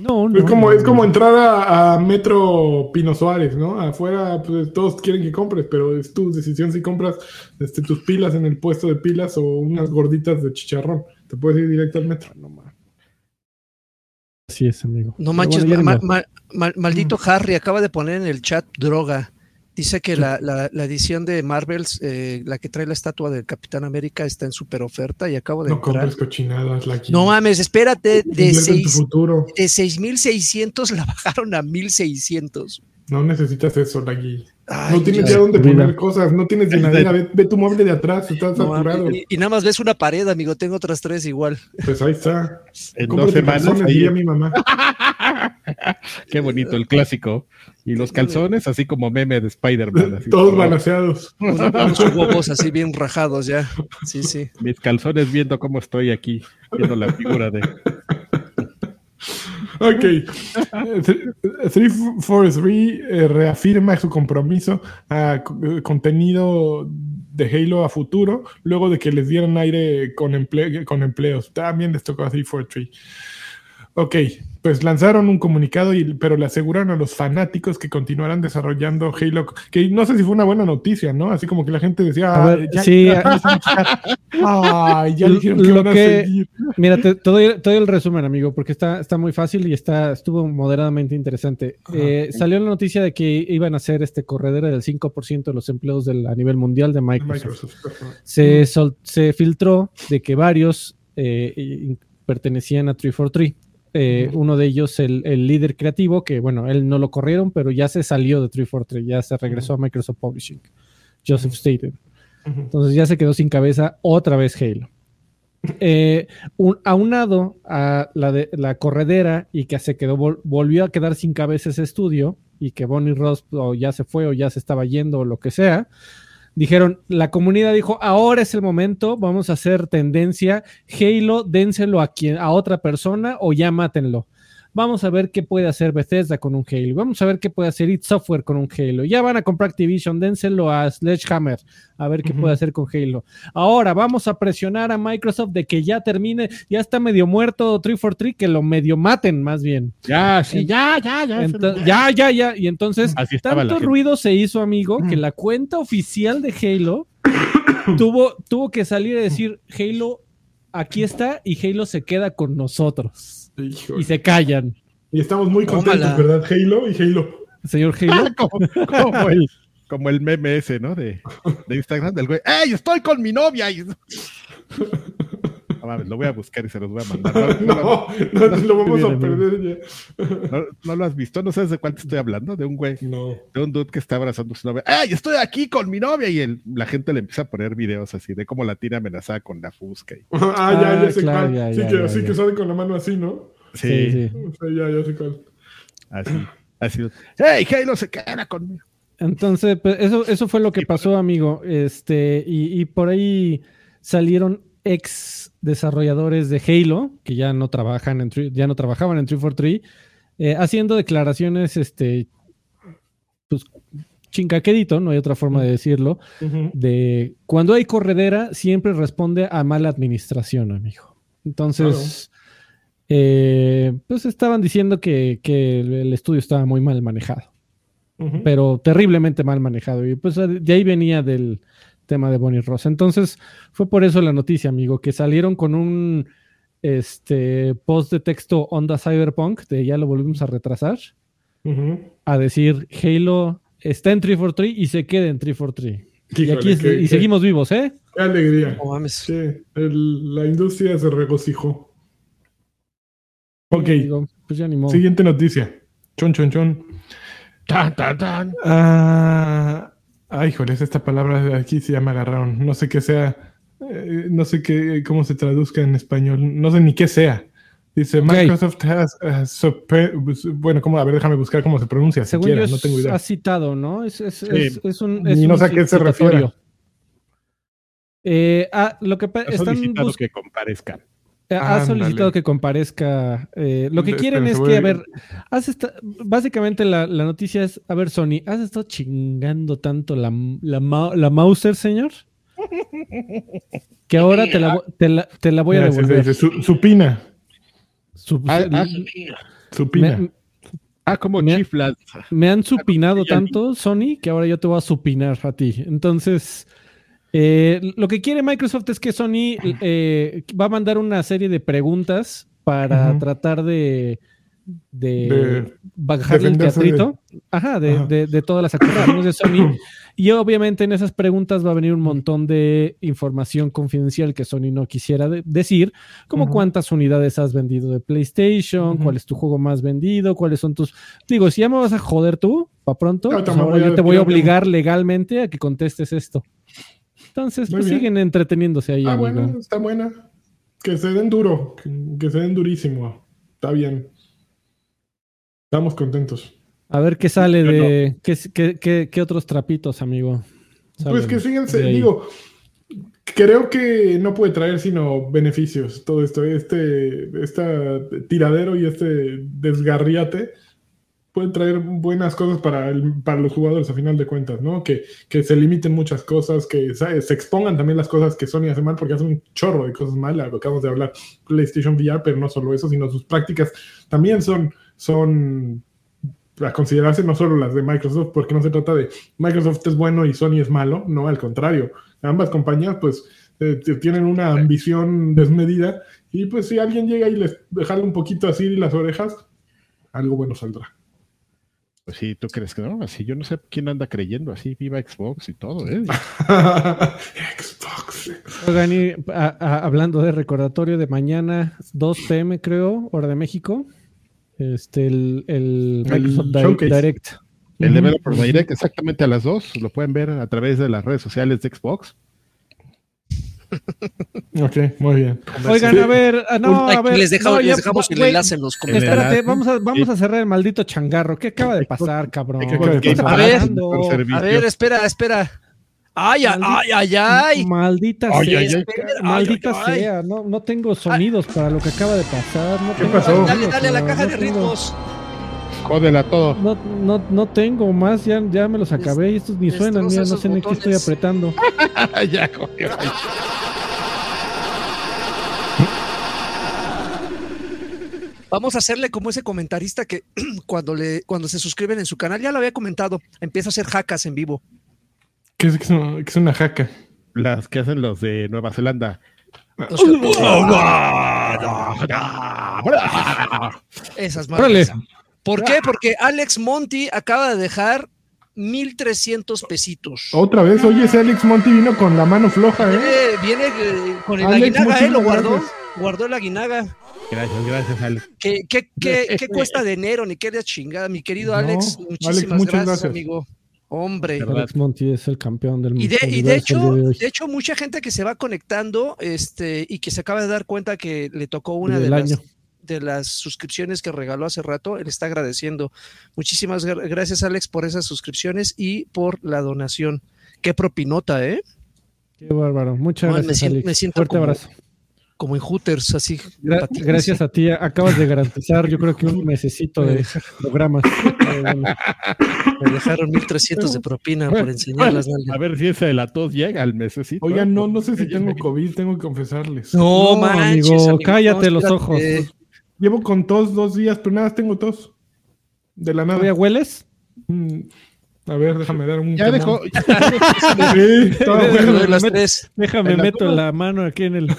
No, no, Es como, no, es como no. entrar a, a Metro Pino Suárez, ¿no? Afuera, pues todos quieren que compres, pero es tu decisión si compras este, tus pilas en el puesto de pilas o unas gorditas de chicharrón. Te puedes ir directo al metro. Así es, amigo. No manches, bueno, ya ma- ni ma- ma- maldito Harry acaba de poner en el chat droga. Dice que la, la- la edición de Marvels, eh, la que trae la estatua del Capitán América, está en super oferta y acabo de No entrar. compres cochinadas, la No mames, espérate, de, Invierte en tu seis, futuro. de 6600 la bajaron a 1600. No necesitas eso, Lagui. Ay, No tienes ya dónde Mira. poner cosas, no tienes llenadera. Ve, ve tu mueble de atrás, está No saturado. y, y nada más ves una pared, amigo. Tengo otras tres igual. Pues ahí está. En dos semanas ahí- diría mi mamá. Qué bonito, el clásico. Y los calzones, así como meme de Spider-Man. Todos como, balanceados. Unos, unos huevos así bien rajados ya. Sí, sí. Mis calzones viendo cómo estoy aquí, viendo la figura de. Ok. Eh, th- 343 eh, reafirma su compromiso a co- eh, contenido de Halo a futuro, luego de que les dieran aire con, emple- con empleos. También les tocó a 343. Ok, pues lanzaron un comunicado, y, pero le aseguraron a los fanáticos que continuarán desarrollando Halo, que no sé si fue una buena noticia, ¿no? Así como que la gente decía, A "Ah, ver, ya, sí, ya, a- ay, ya Lo- dijeron que lo van a que- seguir. Mira, te, te doy, te doy el resumen, amigo, porque está, está muy fácil y está, estuvo moderadamente interesante. Eh, salió la noticia de que iban a hacer este corredera del 5% de los empleos del, a nivel mundial de Microsoft. Se, sol- se filtró de que varios eh, pertenecían a 343. Eh. Uno de ellos, el, el líder creativo, que bueno, él no lo corrieron, pero ya se salió de 343, ya se regresó a Microsoft Publishing. Joseph Staten. Entonces ya se quedó sin cabeza otra vez Halo. Eh, un- aunado a la, de, la corredera y que se quedó, vol- volvió a quedar sin cabeza ese estudio y que Bonnie Ross o ya se fue o ya se estaba yendo o lo que sea, dijeron, la comunidad dijo, ahora es el momento, vamos a hacer tendencia, Halo, dénselo a, quien, a otra persona o ya mátenlo. Vamos a ver qué puede hacer Bethesda con un Halo. Vamos a ver qué puede hacer It Software con un Halo. Ya van a comprar Activision, dénselo a Sledgehammer a ver qué puede hacer con Halo. Ahora vamos a presionar a Microsoft de que ya termine, ya está medio muerto 343, que lo medio maten más bien. Ya, sí, ya, ya, ya. Ya, ya, ya. Y entonces, tanto ruido se hizo, amigo, que la cuenta oficial de Halo tuvo, tuvo que salir a decir, Halo, aquí está, y Halo se queda con nosotros. Híjole. Y se callan. Y estamos muy Tómala. contentos, ¿verdad? Halo y Halo. Señor Halo. como, como el, como el meme ese, ¿no? De, de Instagram del güey. ¡Ey, estoy con mi novia! Y- mames, lo voy a buscar y se los voy a mandar. No, no, No, no, lo vamos a perder ya. no- no lo has visto, no sabes de cuál te estoy hablando, de un güey, No. de un dude que está abrazando a su novia. ¡Ey, estoy aquí con mi novia! Y el- la gente le empieza a poner videos así de cómo la tira amenazada con la fusca. y- Ah, ya, ya Ah, sé claro, cuál. ya, sí, ya, que, ya, sí ya. que salen con la mano así, ¿no? Sí, sí. O sea, ya, ya sé cuál. Así, así. ¡Ey, Halo se queda conmigo! Entonces, pues, eso, eso fue lo que pasó, amigo. Este, y, y por ahí salieron ex desarrolladores de Halo, que ya no trabajan en ya no trabajaban en 343, eh, haciendo declaraciones, este, pues chincaquedito, no hay otra forma de decirlo, de cuando hay corredera, siempre responde a mala administración, amigo. Entonces, eh, pues estaban diciendo que, que el- estudio estaba muy mal manejado pero terriblemente mal manejado. Y pues de ahí venía del tema de Bonnie Ross. Entonces, fue por eso la noticia, amigo, que salieron con un este post de texto Onda Cyberpunk, de ya lo volvimos a retrasar. A decir Halo está en 343 y se queda en 343. Y aquí es- qué- y qué- seguimos vivos, ¿eh? Qué alegría. No mames. Sí, el- la industria se regocijó. Ok, Digo, pues ya ni modo. siguiente noticia. Chon, chon, chon. Tan, tan, tan. Ah, ay, joder, esta palabra de aquí ya me agarraron. No sé qué sea. eh, no sé qué, cómo se traduzca en español. No sé ni qué sea. Dice Microsoft has, has super- bueno, ¿cómo? A ver, déjame buscar cómo se pronuncia. Según siquiera, yo, no tengo idea. has citado, ¿no? Es, es, Sí. es, es un. Ni Es no un sé a qué se refiere. Eh, ah, lo que Ha están solicitado bus- que comparezcan. Ha solicitado que comparezca. eh, lo que quieren es que, a ver, has esta- básicamente la, la noticia es, a ver, Sony, ¿has estado chingando tanto la, la, ma- la Mauser, señor? Que ahora te la, vo- te la, te la voy a Mira, se- se devolver. dice su- supina. Su- Ah, ah, Supina. me, ah, como Me- chiflas. me han supinado tanto, Sony, que ahora yo te voy a supinar a ti. Entonces, eh, lo que quiere Microsoft es que Sony eh, va a mandar una serie de preguntas para tratar de, de, De bajarle el teatrito Ajá, de, Ajá. de- de todas las acusaciones de Sony. Y obviamente en esas preguntas va a venir un montón de información confidencial que Sony no quisiera de- decir, como cuántas unidades has vendido de PlayStation, cuál es tu juego más vendido, cuáles son tus... Digo, si ya me vas a joder tú, para pronto, pues ahora yo te voy a obligar legalmente a que contestes esto. Entonces, pues siguen entreteniéndose ahí, Ah, amigo. bueno, está buena. Que se den duro, que, que se den durísimo. Está bien. Estamos contentos. A ver qué sale Yo de... ¿qué, qué, qué- qué otros trapitos, amigo? Pues que ahí? digo, creo que no puede traer sino beneficios todo esto, este, esta tiradero y este desgarriate puede traer buenas cosas para, el- para los jugadores a final de cuentas, ¿no? Que, que se limiten muchas cosas, que ¿sabes? se expongan también las cosas que Sony hace mal, porque hace un chorro de cosas mal, acabamos de hablar, PlayStation VR, pero no solo eso, sino sus prácticas también son, son a considerarse no solo las de Microsoft, porque no se trata de Microsoft es bueno y Sony es malo, no, al contrario. Ambas compañías pues eh, tienen una ambición desmedida y pues si alguien llega y les dejarle un poquito así las orejas, algo bueno saldrá. Pues sí, ¿tú crees que no? Así yo no sé quién anda creyendo así, viva Xbox y todo, ¿eh? Xbox. Oigan, y, a- a- hablando de recordatorio de mañana, 2 pm creo, hora de México, este, el, el El Microsoft Di- showcase. Direct. El. Developer Direct exactamente a las 2, lo pueden ver a través de las redes sociales de Xbox. Ok, muy bien. Oigan, Sí. a ver, ah, no, a ver, les, deja- no, les ya- dejamos el enlace en los comentarios. Espérate, vamos a, vamos a cerrar el maldito changarro. ¿Qué acaba de pasar, cabrón? ¿Qué acaba de ¿Qué está pasar? A ver. A espera, espera. Ay, ay, ay, ay. Maldita Ay, sea, ay, ay. ca- maldita sea, no, no tengo sonidos para lo que acaba de pasar. No ¿Qué tengo pasó? sonidos, Dale, dale a la caja no de tengo- ritmos. Jódela todo. No, no, no tengo más, ya, ya me los acabé y estos ni suenan, mira, no sé ni qué estoy apretando. ya, joder. Vamos a hacerle como ese comentarista que cuando le cuando se suscriben en su canal, ya lo había comentado, empieza a hacer jacas en vivo. ¿Qué es, qué es una, qué es una jaca? Las que hacen los de Nueva Zelanda. Que- Esas Órale. ¿Por qué? Porque Alex Monty acaba de dejar 1300 pesitos. Otra vez, oye, ese Alex Monty vino con la mano floja, ¿eh? Viene, viene eh, con el Alex, aguinaga, ¿eh? Lo guardó. gracias. Guardó el aguinaga. Gracias, gracias, Alex. ¿Qué, qué, qué, qué cuesta de enero? Ni qué de chingada. Mi querido No, Alex, Alex, muchísimas muchas gracias, gracias. amigo. Hombre. Alex Monty es el campeón del Y de, y de hecho, de hecho, mucha gente que se va conectando este, y que se acaba de dar cuenta que le tocó una de Del las, año. De las suscripciones que regaló hace rato, él está agradeciendo. Muchísimas gra- gracias, Alex, por esas suscripciones y por la donación. Qué propinota, ¿eh? Qué bárbaro. Muchas gracias, Alex. me siento Fuerte como- abrazo. Como en Hooters, así. Gra- gracias a ti. Acabas de garantizar, yo creo que un mesecito de programas. Eh, bueno, Me dejaron 1300 de propina por enseñar las nalgas. A ver si ese de la tos llega al mesecito. Oigan, no, no sé si tengo COVID, tengo que confesarles. No, No, manches, amigo, amigo, cállate no, los ojos. Llevo con tos dos días, pero nada, tengo tos. De la nada. ¿Todavía hueles? Mm, A ver, déjame dar un. Ya dejó. Sí, todo Déjame de las tres. Déjame En meto toma. la mano aquí en el.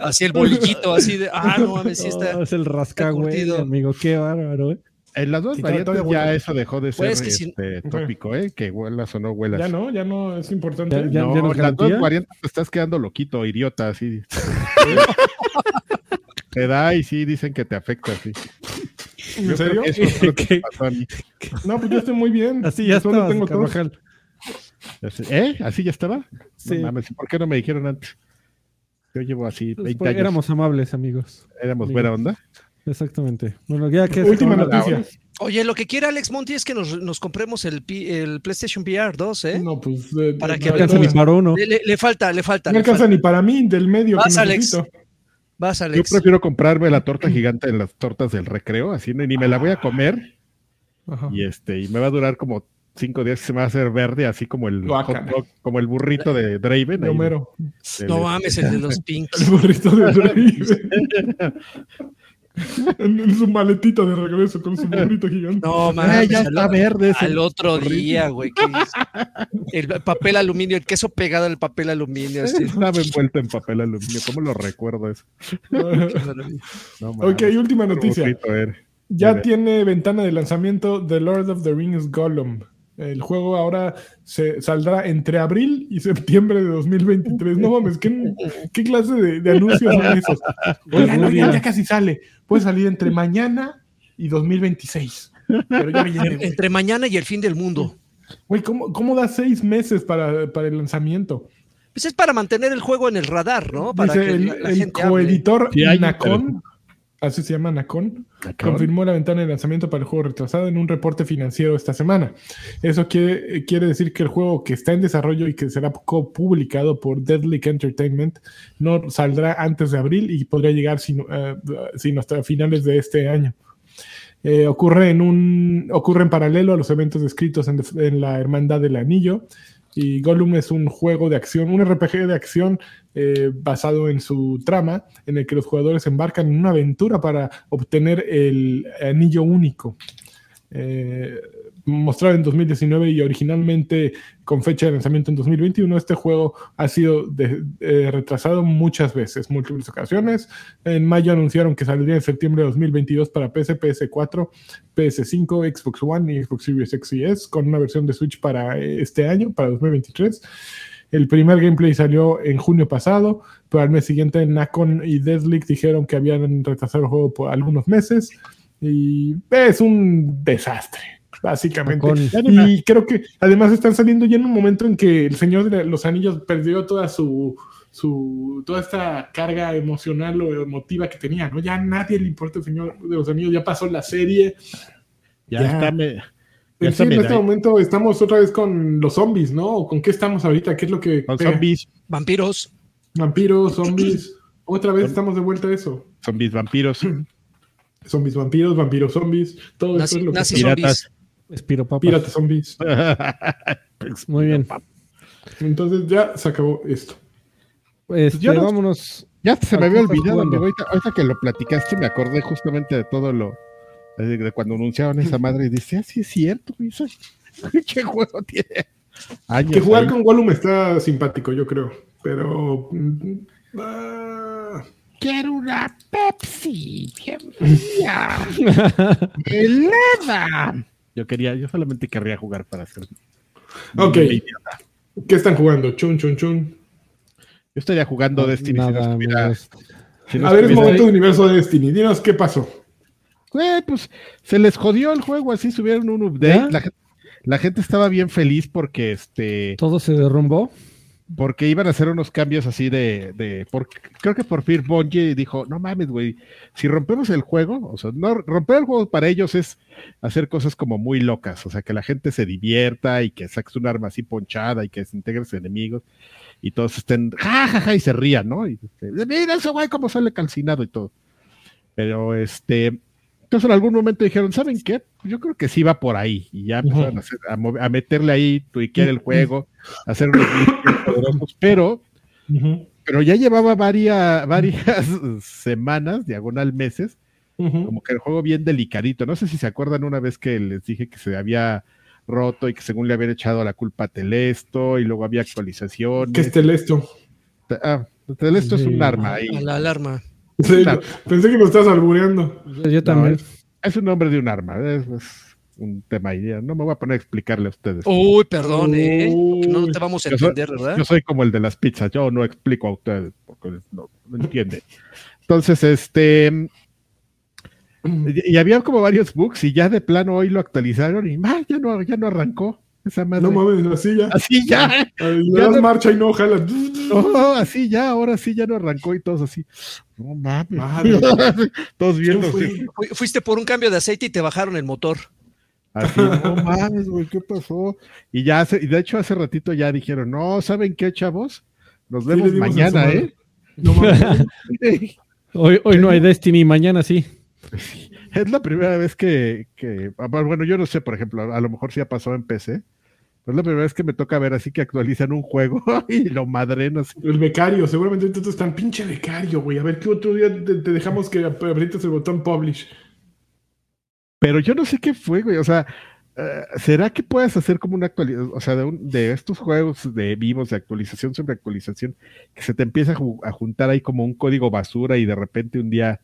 Así el bolillito, así de. Ah, no mames, sí Oh, está. es el rascagüey, amigo. Qué bárbaro, ¿eh? En las dos Sí, variantes ya huele. eso dejó de ser Pues, que si- este, tópico, ¿eh? Que huelas o no huelas. Ya no, ya no es importante. Ya- ya- no, no es las garantía. dos variantes te estás quedando loquito, idiota, así. te da y sí dicen que te afecta, sí. ¿En serio? que Eso fue lo que ¿Qué? me pasó a mí. No, pues yo estoy muy bien. Así ya tengo. Carvajal. ¿Eh? ¿Así ya estaba? Sí. No mames, ¿por qué no me dijeron antes? Yo llevo así Pues, 20 pues, años. Éramos amables, amigos. Éramos amigos. buena onda. Exactamente. Bueno, ya que Última noticia. Oye, lo que quiere Alex Monti es que nos, nos compremos el, P- el PlayStation VR 2, ¿eh? No, pues. eh, Para eh, que no alcanza ni para uno. Le, le- le falta, le falta. No le alcanza falta. ni para mí, del medio que Vas, Alex. Vas, Yo Alex. prefiero comprarme la torta gigante en las tortas del recreo, así ni me la voy a comer Ajá. y este y me va a durar como cinco días que se me va a hacer verde, así como el Guácala. hot dog, como el burrito de Draven. De ahí No mames, el de los Pinks. El burrito de Draven. en, en su maletita de regreso con su burrito gigante. No Ah, mames. ya al, está verde. ese. al otro día, güey. ¿qué es? El papel aluminio, el queso pegado al papel aluminio. así. Estaba envuelto en papel aluminio. ¿Cómo lo recuerdo eso? No, ok, mames, última noticia. Ya tiene ventana de lanzamiento The Lord of the Rings Gollum. El juego ahora se saldrá entre abril y septiembre de 2023. No mames, ¿qué, qué clase de, de anuncios son esos? Oigan, oigan, ya casi sale. Puede salir entre mañana y 2026. Pero ya. Entre mañana y el fin del mundo. Güey, ¿cómo, ¿cómo da seis meses para, para el lanzamiento? Pues es para mantener el juego en el radar, ¿no? Para Dice que el, la, la el gente hable. coeditor Sí, hay, Nacon, así se llama Nacon, confirmó la ventana de lanzamiento para el juego retrasado en un reporte financiero esta semana. Eso quiere, eh, quiere decir que el juego que está en desarrollo y que será publicado por Deadly Entertainment no saldrá antes de abril y podría llegar sino, eh, sino hasta finales de este año. Eh, ocurre, en un, ocurre en paralelo a los eventos descritos en, en la Hermandad del Anillo. Y Gollum es un juego de acción, un RPG de acción eh, basado en su trama, en el que los jugadores embarcan en una aventura para obtener el anillo único. Eh, mostrado en 2019 y originalmente con fecha de lanzamiento en 2021, este juego ha sido eh, retrasado muchas veces, múltiples ocasiones. En mayo anunciaron que saldría en septiembre de 2022 para PC, PS4, PS5, Xbox One y Xbox Series X y S, con una versión de Switch para eh, este año, para 2023. El primer gameplay salió en junio pasado, pero al mes siguiente Nacon y Deadlick dijeron que habían retrasado el juego por algunos meses y es un desastre, básicamente. Y creo que además están saliendo ya en un momento en que el Señor de los Anillos perdió toda su, su toda esta carga emocional o emotiva que tenía, ¿no? Ya a nadie le importa el Señor de los Anillos, ya pasó la serie. Ya, Ya. está. Me, ya En está sí, en este momento estamos otra vez con los zombies, ¿no? ¿O ¿Con qué estamos ahorita? ¿Qué es lo que Con pega? zombies, Vampiros. Vampiros, zombies. Otra vez estamos de vuelta a eso. zombies vampiros. Zombies, vampiros, vampiros, zombies. Todo eso Nazi, es lo que nazi Piratas. Zombies. Espiro papas. Pirata zombies. Muy bien. Entonces ya se acabó esto. Este, no- vámonos. Ya se me ¿A había olvidado, amigo. Ahorita, ahorita que lo platicaste, me acordé justamente de todo lo. De, de cuando anunciaron esa madre y dice, ah, sí es cierto, dice. ¿Qué juego tiene? Años Que jugar ahí. con Gollum está simpático, yo creo. Pero. ah, Quiero una Pepsi. helada. Yo quería, yo solamente querría jugar para hacer. Ok. Yo ¿Qué están jugando? Chun, chun, chun. estaría jugando Destiny si no si no A ver, es momento de universo de Destiny. Dinos qué pasó. Pues se les jodió el juego, así subieron un update. La, gente- la gente estaba bien feliz porque este Todo se derrumbó. Porque iban a hacer unos cambios así de, de creo que por fin Bungie dijo, no mames, güey, si rompemos el juego, o sea, no romper el juego para ellos es hacer cosas como muy locas, o sea, que la gente se divierta y que saques un arma así ponchada y que desintegres enemigos y todos estén ja, ja, ja, y se rían, ¿no? Y, mira ese güey cómo sale calcinado y todo. Pero este, entonces en algún momento dijeron, ¿saben qué? Yo creo que sí va por ahí. Y ya empezaron a, hacer- a move- a meterle ahí, tuiquear el juego, a hacer unos poderosos, pero, pero ya llevaba varias, varias semanas, diagonal meses, como que el juego bien delicadito. No sé si se acuerdan una vez que les dije que se había roto y que según le habían echado la culpa a Telesto y luego había actualizaciones. ¿Qué es Telesto? Ah, Telesto es un arma ahí. A la alarma. Sí. Pensé que me estás albureando. Yo, yo también. Es un nombre de un arma. Es, es un tema ahí. No me voy a poner a explicarle a ustedes. Uy, perdón, ¿eh? Uy. No te vamos a Yo soy- entender, ¿verdad? Yo soy como el de las pizzas, yo no explico a ustedes porque no, no entienden. Entonces, este, y, y había como varios bugs y ya de plano hoy lo actualizaron y ¡ah! ya no, ya no arrancó esa madre. No mames, así ya. Así ya, Le Ya das no- marcha y no jala. no, así ya, ahora sí ya no arrancó y todos así. No mames. Madre. todos viendo Fui- Fuiste por un cambio de aceite y te bajaron el motor. así, no mames, güey, ¿qué pasó? Y ya hace, y de hecho hace ratito ya dijeron, no, ¿saben qué, chavos? Nos vemos mañana. ¿eh? No mames. Hoy, hoy no hay Destiny, mañana sí. Es la primera vez que, que- ah, bueno, yo no sé, por ejemplo, a lo mejor sí ha pasado en PC, pero es la primera vez que me toca ver así que actualizan un juego y lo madren así. El becario, seguramente ahorita están pinche becario, güey. A ver qué otro día te, te dejamos que aprietes el botón publish. Pero yo no sé qué fue, güey, o sea, eh, ¿será que puedes hacer como una actualización, o sea, de, un- de estos juegos de vivos, de actualización sobre actualización, que se te empieza a, ju- a juntar ahí como un código basura y de repente un día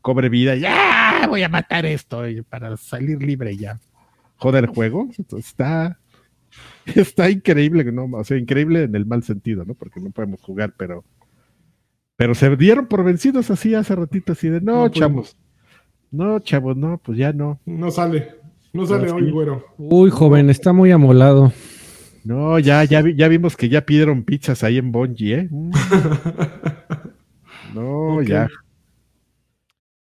cobre vida y ya voy a matar esto y para salir libre ya. Joder el juego, Entonces, está está increíble, ¿no? O sea, increíble en el mal sentido, ¿no? Porque no podemos jugar, pero pero se dieron por vencidos así hace ratito así de no, No chavos. No, chavos, no, pues ya no. No sale. No sale hoy, güero. Uy, joven, está muy amolado. No, ya, ya, vi- ya vimos que ya pidieron pizzas ahí en Bungie, ¿eh? Mm. No, ya.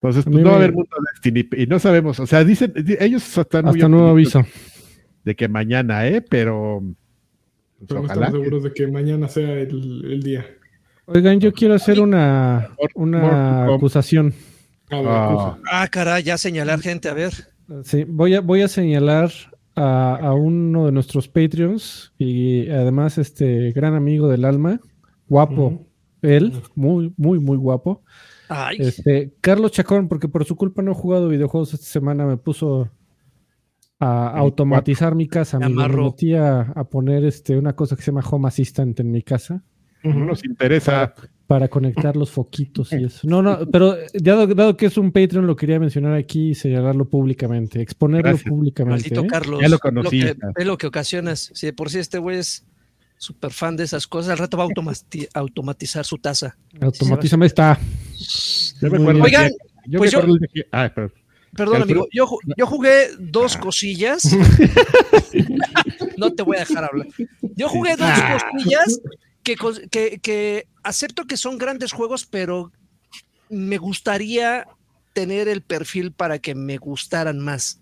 Entonces, pues no va a haber mundo Destiny y no sabemos, o sea, dicen, di- ellos están muy Hasta nuevo aviso. De que mañana, ¿eh? Pero, pues, Pero no ojalá. estamos que- seguros de que mañana sea el, el día. Oigan, yo quiero hacer una, una acusación. Ah. Ah, caray, ya señalar gente, a ver. Sí, voy a, voy a señalar a, a uno de nuestros Patreons y además este gran amigo del alma, guapo, él, muy, muy, muy guapo. Ay, Este, Carlos Chacón, porque por su culpa no he jugado videojuegos esta semana, me puso a automatizar mi casa. Me metí a, a poner este, una cosa que se llama Home Assistant en mi casa No nos interesa. para conectar los foquitos y eso. No, no, pero dado, dado que es un Patreon, lo quería mencionar aquí y señalarlo públicamente, exponerlo Gracias. públicamente. maldito ¿eh? Carlos. Ya lo conocí. que- es lo que ocasionas. Si de por sí este güey es súper fan de esas cosas, al rato va a automati- automatizar su taza. Automatízame está. Yo de Oigan, que- yo pues me yo- que- ah, pero- Perdón, amigo. Yo, yo jugué dos cosillas. no te voy a dejar hablar. Yo jugué dos Ah. cosillas que, que, que acepto que son grandes juegos, pero me gustaría tener el perfil para que me gustaran más.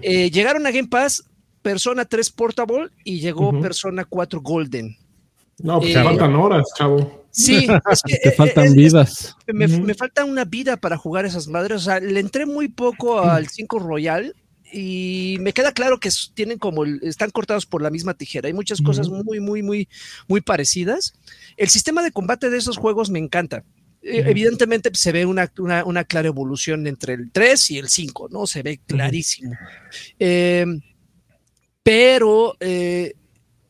Eh, llegaron a Game Pass Persona 3 Portable y llegó. Persona 4 Golden. No, pues Eh, te faltan horas, chavo. Sí, es que Te eh, faltan es- es- vidas. me, falta una vida para jugar esas madres. O sea, le entré muy poco al 5 Royal y me queda claro que tienen como el- están cortados por la misma tijera. Hay muchas cosas muy, muy, muy, muy parecidas. El sistema de combate de esos juegos me encanta. Eh, Ujú. Evidentemente se ve una, una- una clara evolución entre el 3 y el 5, ¿no? Se ve clarísimo. Eh, pero eh,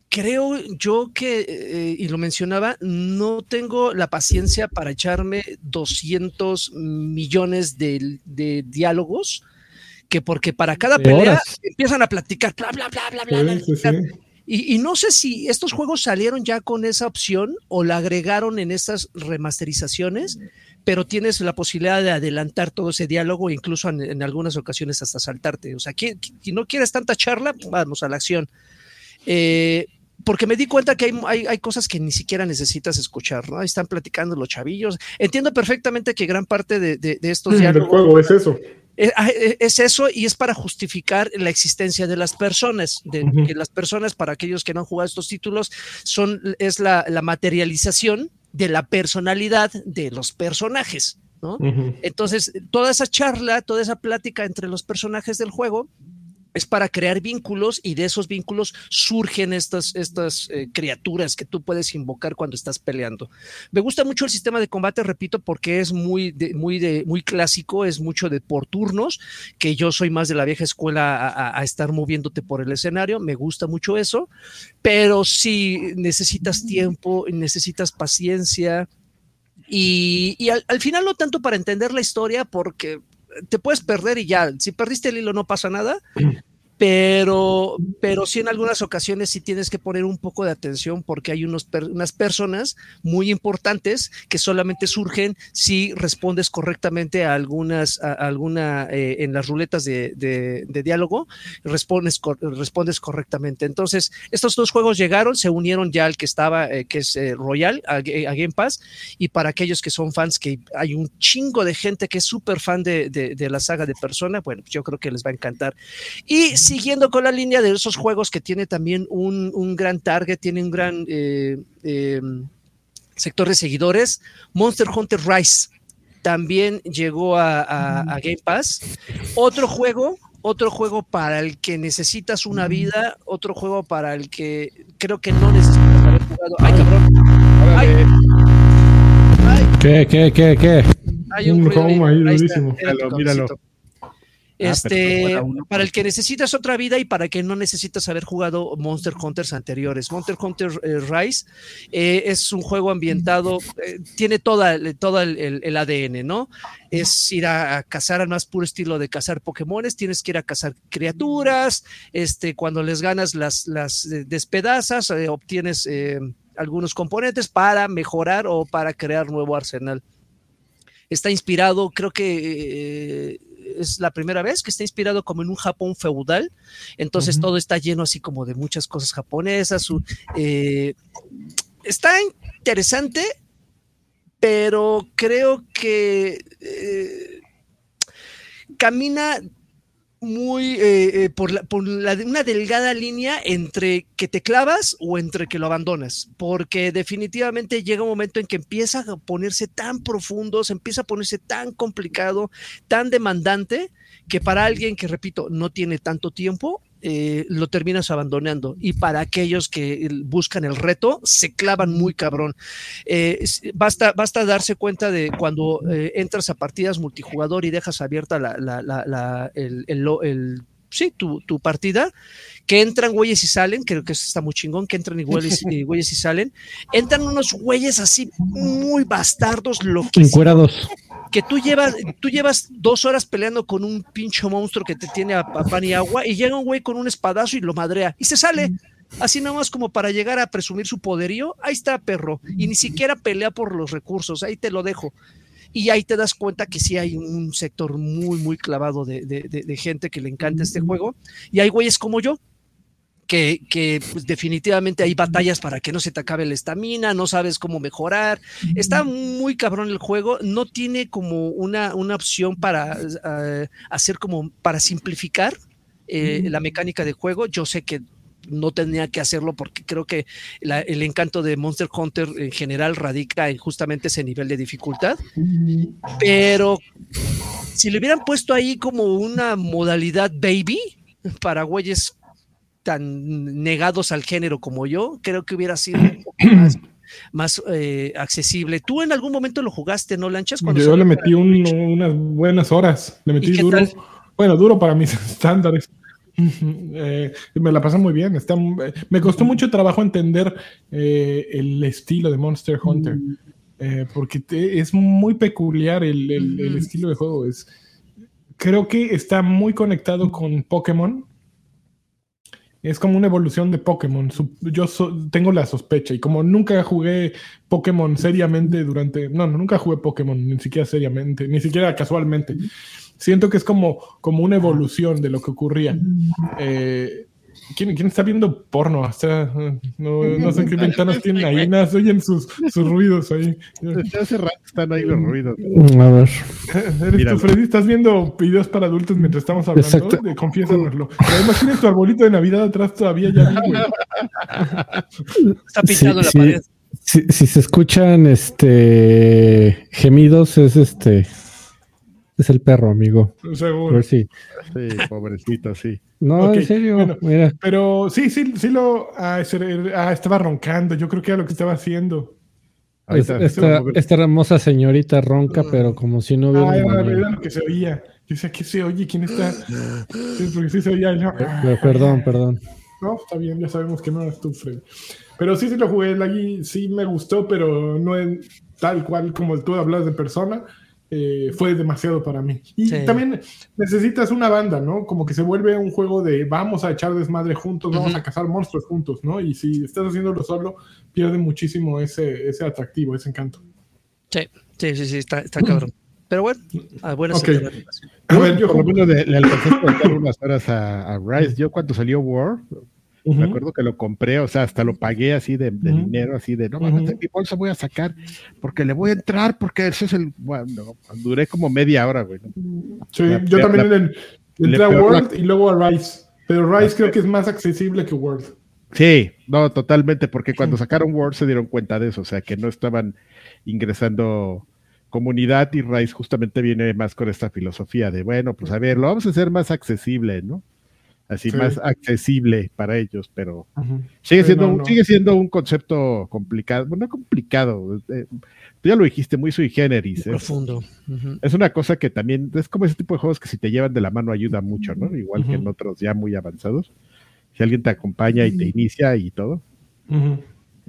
creo yo que, eh, y lo mencionaba, no tengo la paciencia para echarme 200 millones de, de diálogos, que porque para cada pelea horas. empiezan a platicar, bla, bla, bla, bla, bla, bla, Sí, sí, bla. sí. Y, y no sé si estos juegos salieron ya con esa opción o la agregaron en estas remasterizaciones, pero tienes la posibilidad de adelantar todo ese diálogo, incluso en, en algunas ocasiones hasta saltarte. O sea, si no quieres tanta charla, vamos a la acción. Eh, porque me di cuenta que hay, hay, hay, cosas que ni siquiera necesitas escuchar, ¿no? Ahí están platicando los chavillos. Entiendo perfectamente que gran parte de, de, de estos Mm, diálogos... El juego es eso. Es, es, eso y es para justificar la existencia de las personas, de uh -huh. que las personas, para aquellos que no han jugado estos títulos, son, es la, la materialización de la personalidad de los personajes, ¿no? Uh -huh. Entonces, toda esa charla, toda esa plática entre los personajes del juego, es para crear vínculos y de esos vínculos surgen estas, estas eh, criaturas que tú puedes invocar cuando estás peleando. Me gusta mucho el sistema de combate, repito, porque es muy, muy, muy clásico, es mucho de por turnos, que yo soy más de la vieja escuela a, estar moviéndote por el escenario, me gusta mucho eso, pero si necesitas tiempo, necesitas paciencia. Y, al final no tanto para entender la historia, porque te puedes perder y ya, si perdiste el hilo no pasa nada, pero, pero sí en algunas ocasiones sí tienes que poner un poco de atención porque hay unos unas personas muy importantes que solamente surgen si respondes correctamente a algunas, a, alguna, eh, en las ruletas de, de, diálogo, respondes, respondes correctamente. Entonces, estos dos juegos llegaron, se unieron ya al que estaba, eh, que es eh, Royal, a, a, Game Pass, y para aquellos que son fans, que hay un chingo de gente que es súper fan de, de, la saga de Persona, bueno, yo creo que les va a encantar. Y siguiendo con la línea de esos juegos que tiene también un, gran target, tiene un gran eh, eh, sector de seguidores, Monster Hunter Rise también llegó a, Game Pass. Otro juego, otro juego para el que necesitas una vida, otro juego para el que creo que no necesitas haber jugado. ¡Ay, cabrón! ¿Qué, qué, qué, qué? Hay un, juego ahí, durísimo. míralo. Ah, este, para el que necesitas otra vida y para que no necesitas haber jugado Monster Hunters anteriores. Monster Hunter eh, Rise eh, es un juego ambientado, eh, tiene toda, todo el, ADN, ¿no? Es ir a, cazar al más puro estilo de cazar Pokémones, tienes que ir a cazar criaturas, este, cuando les ganas las, las despedazas, obtienes algunos componentes para mejorar o para crear nuevo arsenal. Está inspirado, creo que es la primera vez que está inspirado como en un Japón feudal, entonces todo está lleno así como de muchas cosas japonesas. Eh, está interesante, pero creo que eh, camina muy eh, eh, por, una delgada línea entre que te clavas o entre que lo abandonas, porque definitivamente llega un momento en que empieza a ponerse tan profundo, se empieza a ponerse tan complicado, tan demandante, que para alguien que, repito, no tiene tanto tiempo, eh, lo terminas abandonando. Y para aquellos que buscan el reto, se clavan muy cabrón. Eh, basta, basta darse cuenta de cuando eh, entras a partidas multijugador y dejas abierta la, la, la, el, el, sí, tu, tu, partida, que entran güeyes y salen, creo que está muy chingón, que entran y güeyes, y, y salen, entran unos güeyes así muy bastardos, lo que que tú llevas, tú llevas dos horas peleando con un pincho monstruo que te tiene a, pan y agua y llega un güey con un espadazo y lo madrea y se sale. Así nomás como para llegar a presumir su poderío, ahí está perro. Y ni siquiera pelea por los recursos, ahí te lo dejo. Y ahí te das cuenta que sí hay un sector muy, muy clavado de, de gente que le encanta este juego. Y hay güeyes como yo, que, pues, definitivamente hay batallas para que no se te acabe la estamina, no sabes cómo mejorar. Está muy cabrón el juego, no tiene como una, una opción para ah, hacer como para simplificar eh, la mecánica de juego. Yo sé que no tenía que hacerlo porque creo que el encanto de Monster Hunter en general radica en justamente ese nivel de dificultad. Pero si le hubieran puesto ahí como una modalidad baby para güeyes tan negados al género como yo, creo que hubiera sido un poco más, eh, accesible. ¿Tú en algún momento lo jugaste, no, Lanchas? yo le metí unas buenas horas, le metí duro. Bueno, duro para mis estándares. Eh, me la pasé muy bien. Está, eh, me costó mucho trabajo entender el estilo de Monster Hunter, porque es muy peculiar el, el, estilo de juego. Es, creo que está muy conectado con Pokémon es como una evolución de Pokémon. Yo tengo la sospecha y como nunca jugué Pokémon seriamente durante... No, nunca jugué Pokémon, ni siquiera seriamente, ni siquiera casualmente. Siento que es como, como una evolución de lo que ocurría. Eh, ¿Quién, ¿Quién, está viendo porno? O sea, no, no sé qué ventanas tienen ahí, nada, se oyen sus, sus ruidos ahí. Hace rato están ahí los ruidos. A ver. Eres tú, Freddy, estás viendo videos para adultos mientras estamos hablando. Exacto. De, confiésanoslo. Además, tienes tu arbolito de Navidad atrás todavía, ya Está pintado la pared. Si, si, se escuchan este gemidos, es este Es el perro, amigo. Seguro. ver si. Sí, pobrecito, sí. No, Ok, en serio. bueno. Mira, Pero sí, sí, sí lo. Ah, ah, estaba roncando. Yo creo que era lo que estaba haciendo. es- esta, esta hermosa señorita ronca, pero como si no hubiera Ah, era, era lo que se oía. Yo decía, ¿qué se oye? ¿Quién está? Sí, porque sí se oía. el- Pero Perdón, perdón. No, está bien, ya sabemos que no eras tú, Fred. Pero sí, sí lo jugué, el Lagui sí me gustó, pero no es tal cual como tú hablas de persona. Eh, fue demasiado para mí. Y Sí. también necesitas una banda, ¿no? Como que se vuelve un juego de vamos a echar desmadre juntos, vamos a cazar monstruos juntos, ¿no? Y si estás haciéndolo solo, pierde muchísimo ese, ese atractivo, ese encanto. Sí, sí, sí, sí, está, está cabrón. Pero bueno, a buenas Ok. se quedan. A ver, yo por lo menos le, le alcancé a contar unas horas a, a Rise. Yo cuando salió War, Me acuerdo que lo compré, o sea, hasta lo pagué así de, dinero, así de, no mames, de mi bolsa voy a sacar, porque le voy a entrar, porque ese es el... Bueno, duré como media hora, güey. Sí, La- yo la- también la- en- entré a World y luego a Rise. Pero Rise creo que es más accesible que World. Sí, no, totalmente, porque cuando sacaron War se dieron cuenta de eso, o sea, que no estaban ingresando comunidad y Rise justamente viene más con esta filosofía de, bueno, pues a ver, lo vamos a hacer más accesible, ¿no? Así Sí. más accesible para ellos, pero sigue Sí, siendo, no, un, no. sigue siendo un concepto complicado, bueno, no complicado, eh, tú ya lo dijiste, muy sui generis. Es, Profundo. Es una cosa que también, es como ese tipo de juegos que si te llevan de la mano ayuda mucho, ¿no? Igual que en otros ya muy avanzados. Si alguien te acompaña y te inicia y todo.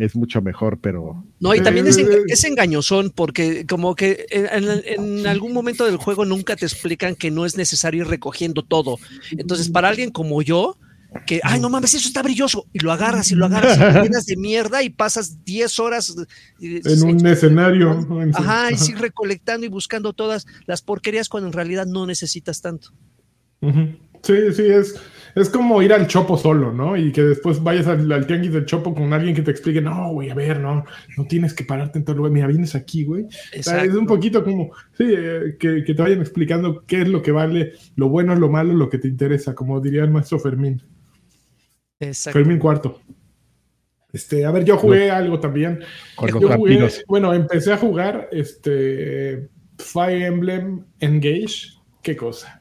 Es mucho mejor, pero No, y también es, enga- es engañosón porque como que en, en- en algún momento del juego nunca te explican que no es necesario ir recogiendo todo. Entonces, para alguien como yo, que, ay, no mames, eso está brilloso, y lo agarras y lo agarras y lo llenas de mierda y pasas 10 horas eh, En un escenario. Ajá, y sí recolectando y buscando todas las porquerías cuando en realidad no necesitas tanto. Sí, sí, es, es como ir al chopo solo, ¿no? Y que después vayas al, al tianguis del chopo con alguien que te explique, no, güey, a ver, no, no tienes que pararte en todo lugar, mira, vienes aquí, güey. O sea, es un poquito como, sí, eh, que, que te vayan explicando qué es lo que vale, lo bueno, lo malo, lo que te interesa, como diría el maestro Fermín. Exacto. Fermín Cuarto. Este, a ver, yo jugué algo también. con Yo los Yo jugué, bueno, empecé a jugar este Fire Emblem Engage. Qué cosa.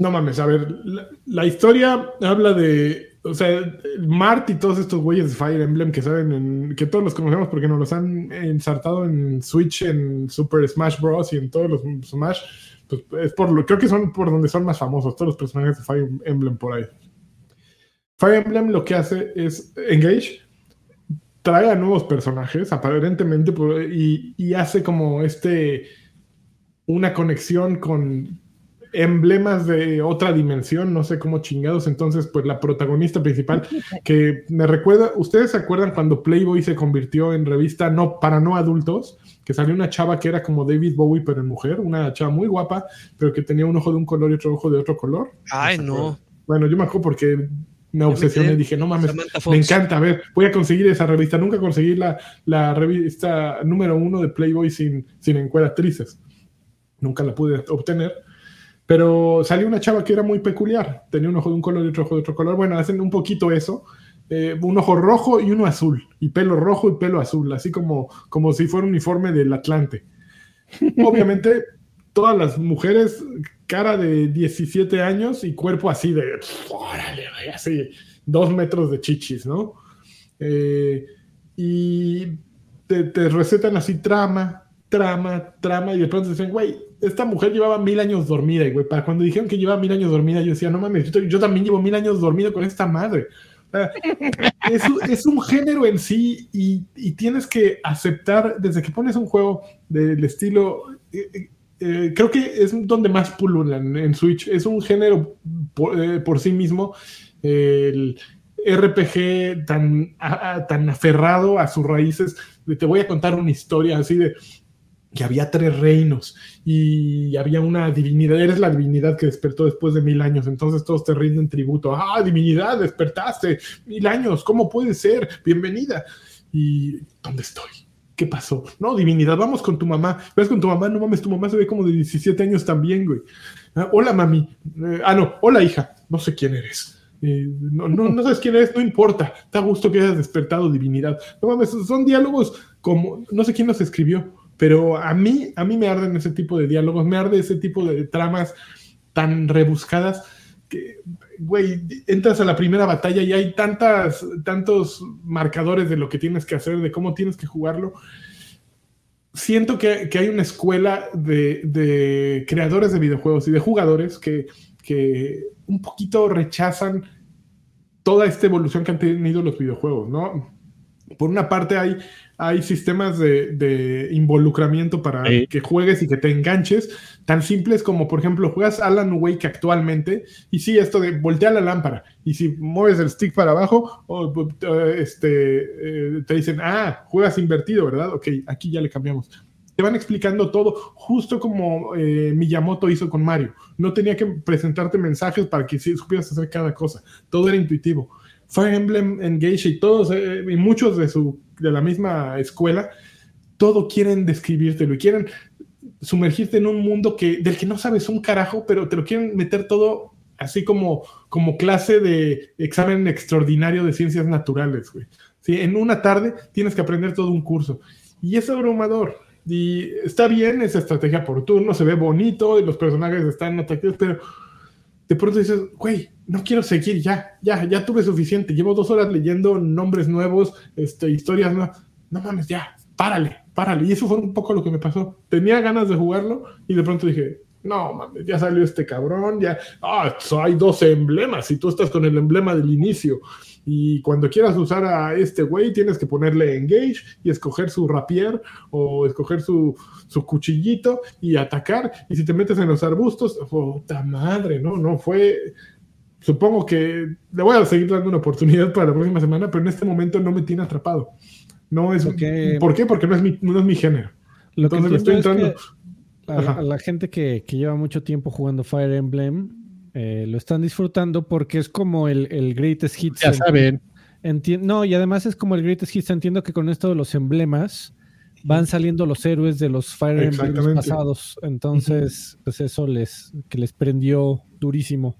No mames, a ver, la, historia habla de, o sea, Mart y todos estos güeyes de Fire Emblem que saben, en- que todos los conocemos porque nos los han ensartado en Switch, en Super Smash Bros. y en todos los Smash, pues es por lo, creo que son por donde son más famosos todos los personajes de Fire Emblem por ahí. Fire Emblem lo que hace es Engage, trae a nuevos personajes, aparentemente, y, y hace como este una conexión con emblemas de otra dimensión, no sé cómo chingados. Entonces, pues la protagonista principal, que me recuerda, ¿ustedes se acuerdan cuando Playboy se convirtió en revista no para no adultos? Que salió una chava que era como David Bowie, pero en mujer, una chava muy guapa, pero que tenía un ojo de un color y otro ojo de otro color. Ay, no. Bueno, yo me acuerdo porque me obsesioné y dije, no mames, me encanta, a ver, voy a conseguir esa revista. Nunca conseguí la, la revista número uno de Playboy sin, sin encueratrices. Nunca la pude obtener. Pero salió una chava que era muy peculiar. Tenía un ojo de un color y otro ojo de otro color. Bueno, hacen un poquito eso. Eh, un ojo rojo y uno azul. Y pelo rojo y pelo azul. Así como, como si fuera un uniforme del Atlante. Obviamente, todas las mujeres, cara de 17 años y cuerpo así de, órale, así, dos metros de chichis, ¿no? Eh, y te, te recetan así trama, trama, trama, y de pronto dicen, güey, esta mujer llevaba mil años dormida, y güey, para cuando dijeron que llevaba mil años dormida, yo decía, no mames, yo, yo también llevo mil años dormido con esta madre. Es, un- es un género en sí y, y tienes que aceptar, desde que pones un juego del estilo, eh, eh, eh, creo que es donde más pululan en Switch, es un género por, eh, por sí mismo, el RPG tan, a- a- tan aferrado a sus raíces, de te voy a contar una historia así de que había tres reinos y había una divinidad, eres la divinidad que despertó después de mil años, entonces todos te rinden tributo, ah, divinidad, despertaste, mil años, ¿cómo puede ser? Bienvenida. ¿Y dónde estoy? ¿Qué pasó? No, divinidad, vamos con tu mamá. ¿Ves con tu mamá? No mames, tu mamá se ve como de 17 años también, güey. Ah, hola, mami. Eh, ah, no, hola, hija. No sé quién eres. Eh, no, no, no sabes quién eres, no importa. Te gusto que hayas despertado divinidad. No mames, son diálogos como, no sé quién los escribió, pero a mí, a mí me arden ese tipo de diálogos, me arde ese tipo de tramas tan rebuscadas que, güey, entras a la primera batalla y hay tantas, tantos marcadores de lo que tienes que hacer, de cómo tienes que jugarlo. Siento que, que hay una escuela de, de, creadores de videojuegos y de jugadores que, que un poquito rechazan toda esta evolución que han tenido los videojuegos, ¿no? Por una parte hay hay sistemas de, de involucramiento para Sí. que juegues y que te enganches, tan simples como, por ejemplo, juegas Alan Wake actualmente, y sí, esto de voltea la lámpara, y si mueves el stick para abajo, o, eh, este, eh, te dicen, ah, juegas invertido, ¿verdad? Ok, aquí ya le cambiamos. Te van explicando todo, justo como eh, Miyamoto hizo con Mario. No tenía que presentarte mensajes para que sí supieras hacer cada cosa. Todo era intuitivo. Fire Emblem Engage y todos, eh, y muchos de, su, de la misma escuela, todo quieren describírtelo y quieren sumergirte en un mundo que, del que no sabes un carajo, pero te lo quieren meter todo así como, como clase de examen extraordinario de ciencias naturales, güey. Sí, en una tarde tienes que aprender todo un curso. Y es abrumador. Y está bien esa estrategia por turno, se ve bonito y los personajes están atractivos, pero de pronto dices, güey, no quiero seguir ya, ya, ya tuve suficiente. Llevo dos horas leyendo nombres nuevos, este, historias nuevas. No mames, ya, párale, párale. Y eso fue un poco lo que me pasó. Tenía ganas de jugarlo y de pronto dije, no mames, ya salió este cabrón, ya, ah, hay dos emblemas y tú estás con el emblema del inicio. Y cuando quieras usar a este güey, tienes que ponerle engage y escoger su rapier o escoger su, su cuchillito y atacar. Y si te metes en los arbustos, puta madre, no, no fue. Supongo que le voy a seguir dando una oportunidad para la próxima semana, pero en este momento no me tiene atrapado. No es. Porque- ¿Por qué? Porque no es mi, no es mi género. Lo que Entonces le estoy entiendo es entrando. que a, a la gente que, que lleva mucho tiempo jugando Fire Emblem eh, lo están disfrutando porque es como el, el Greatest Hits. Ya saben. Enti- no, y además es como el Greatest Hits. Entiendo que con esto de los emblemas van saliendo los héroes de los Fire Emblem Exactamente. pasados. Entonces, pues eso les, que les prendió durísimo.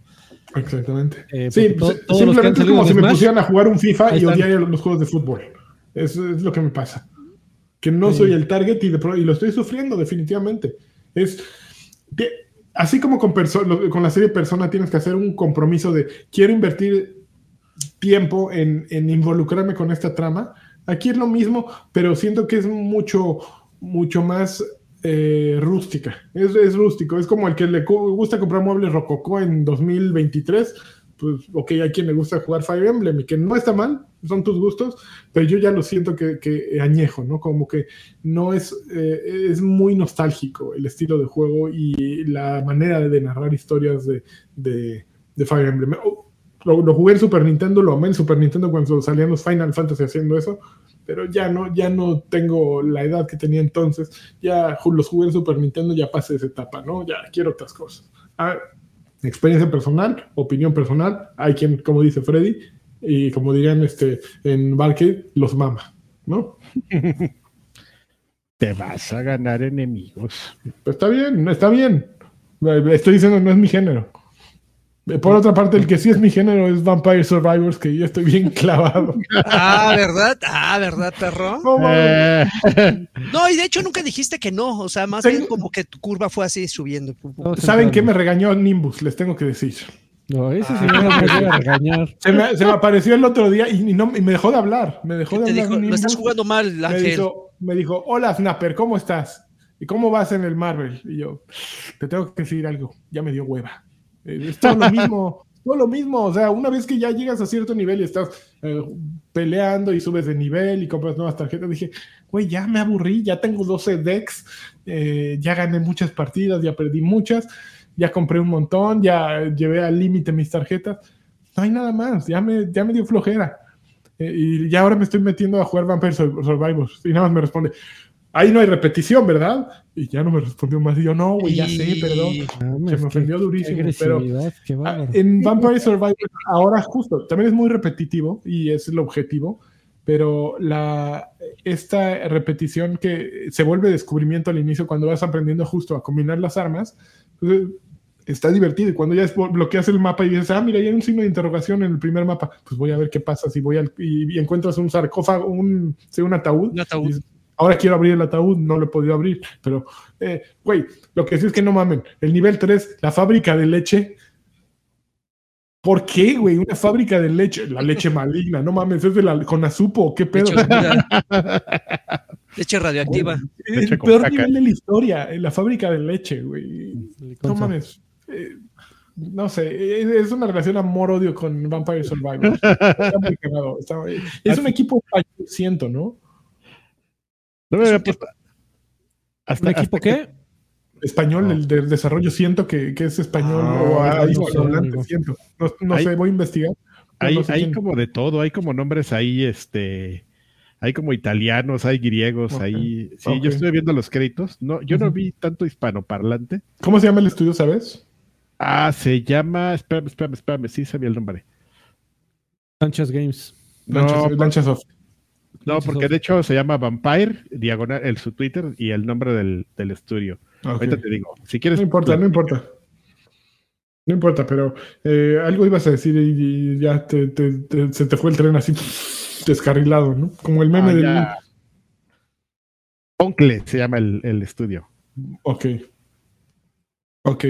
Exactamente. Eh, Sí, han simplemente es como si me pusieran a jugar un FIFA y están. odiar los juegos de fútbol. Eso es lo que me pasa. Que no Sí. soy el target y, de y lo estoy sufriendo definitivamente. Es que, así como con, con la serie Persona tienes que hacer un compromiso de quiero invertir tiempo en, en involucrarme con esta trama. Aquí es lo mismo, pero siento que es mucho, mucho más eh, rústica. Es, es rústico. Es como el que le gusta comprar muebles rococó en 2023. Pues, ok, hay quien le gusta jugar Fire Emblem y que no está mal, son tus gustos, pero yo ya lo siento que, que añejo, ¿no? Como que no es, eh, es muy nostálgico el estilo de juego y la manera de narrar historias de, de, de Fire Emblem. Lo, lo jugué en Super Nintendo, lo amé en Super Nintendo cuando salían los Final Fantasy haciendo eso, pero ya no, ya no tengo la edad que tenía entonces. Ya los jugué en Super Nintendo, ya pasé esa etapa, ¿no? Ya quiero otras cosas. Ah, experiencia personal, opinión personal. Hay quien, como dice Freddy, y como dirían este, en Barcade, los mama, ¿no? Te vas a ganar enemigos. Pues está bien, está bien. Estoy diciendo no es mi género. Por otra parte, el que sí es mi género es Vampire Survivors, que yo estoy bien clavado. Ah, ¿verdad? Ah, ¿verdad, perro? No. Eh, y de hecho nunca dijiste que no. O sea, más Tengo- bien como que tu curva fue así subiendo. ¿Saben qué me regañó Nimbus? Les tengo que decir. No, ese Ah. señor no me debe regañar. Se me, se me apareció el otro día y, y no, y me dejó de hablar. Me dejó ¿Qué de te hablar. dijo? Lo Nimbus. estás jugando mal, me Ángel. dijo, me dijo, hola Snapper, ¿cómo estás? ¿Y cómo vas en el Marvel? Y yo, te tengo que decir algo, ya me dio hueva. Eh, Es todo lo mismo, todo lo mismo. O sea, una vez que ya llegas a cierto nivel y estás eh, peleando y subes de nivel y compras nuevas tarjetas, dije, güey, ya me aburrí, ya tengo 12 decks, eh, ya gané muchas partidas, ya perdí muchas, ya compré un montón, ya llevé al límite mis tarjetas. No hay nada más, ya me, ya me dio flojera. Eh, y ya ahora me estoy metiendo a jugar Vampire Sur- Survivors. Y nada más me responde, ahí no hay repetición, ¿verdad? Y ya no me respondió más. Y yo, no, güey, ya sé, perdón. Mames, Se me ofendió qué durísimo, pero- qué Ah, bárbaro. En Vampire Survivors, ahora justo, también es muy repetitivo y es el objetivo, pero la, esta repetición que se vuelve descubrimiento al inicio cuando vas aprendiendo justo a combinar las armas, pues, está divertido. Y cuando ya bloqueas el mapa y dices, ah, mira, hay un signo de interrogación en el primer mapa, pues voy a ver qué pasa si voy al, y, y encuentras un sarcófago, un, sí, un ataúd. Un ataúd. y Ahora quiero abrir el ataúd, no lo he podido abrir. Pero, eh, güey, lo que sí es que no mamen. El nivel 3, la fábrica de leche. ¿Por qué, güey? Una fábrica de leche, la leche maligna, no mames, es de la con azupo, qué pedo. Leche, radioactiva. el Leche peor caca. nivel de la historia, en la fábrica de leche, güey. No mames. Eh, no sé, es, es una relación amor-odio con Vampire Survivor. Está muy está- es un equipo siento, ¿no? No me había puesto- hasta- ¿Un equipo hasta que- qué? Español, No. el del desarrollo, siento que, que es español Ah, o no ahí sé, hablante, amigo. siento. No, no Hay- sé, voy a investigar. Hay, no sé hay como de todo, hay como nombres ahí, este, hay como italianos, hay griegos, Ok, ahí. Sí, yo estuve viendo los créditos. No, yo no vi tanto hispanoparlante. ¿Cómo se llama el estudio, sabes? Ah, se llama, espérame, espérame, espérame, sí sabía el nombre. Sánchez Games. No, Lanchas- Lanchasoft. No, porque de hecho se llama Vampire, diagonal, el su Twitter y el nombre del, del estudio. Ok. Ahorita te digo, si quieres. No importa, no importa. No importa, pero eh, algo ibas a decir y, y ya te- te- te- se te fue el tren así descarrilado, ¿no? Como el meme Ah, del... Oncle se llama el, el estudio. Ok. Ok.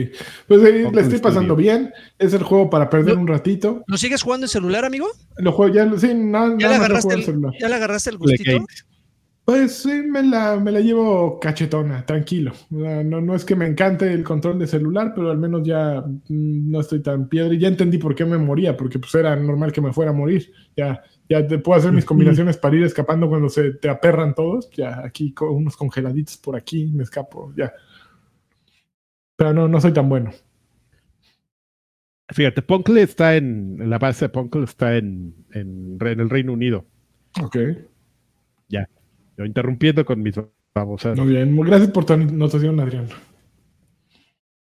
Pues eh, Ojo le estoy pasando bien. Es el juego para perder un ratito. ¿Lo sigues jugando en celular, amigo? Lo juego ya, sí, nada, ¿Ya nada le más lo agarraste el, celular. ¿ya le agarraste el gustito? Pues sí, me la, me la llevo cachetona, tranquilo. O sea, No, no es que me encante el control de celular, pero al menos ya mm, no estoy tan piedra. Y ya entendí por qué me moría, porque pues era normal que me fuera a morir. Ya, ya te puedo hacer mis combinaciones para ir escapando cuando se te aperran todos. Ya aquí con unos congeladitos por aquí, me escapo, ya. Pero no, no soy tan bueno. Fíjate, Punkle está en, la base de Punkle está en, en, el Reino Unido. Ok. Yo interrumpiendo con mis babosas. Muy bien. Muy Gracias por tu anotación, Adrián.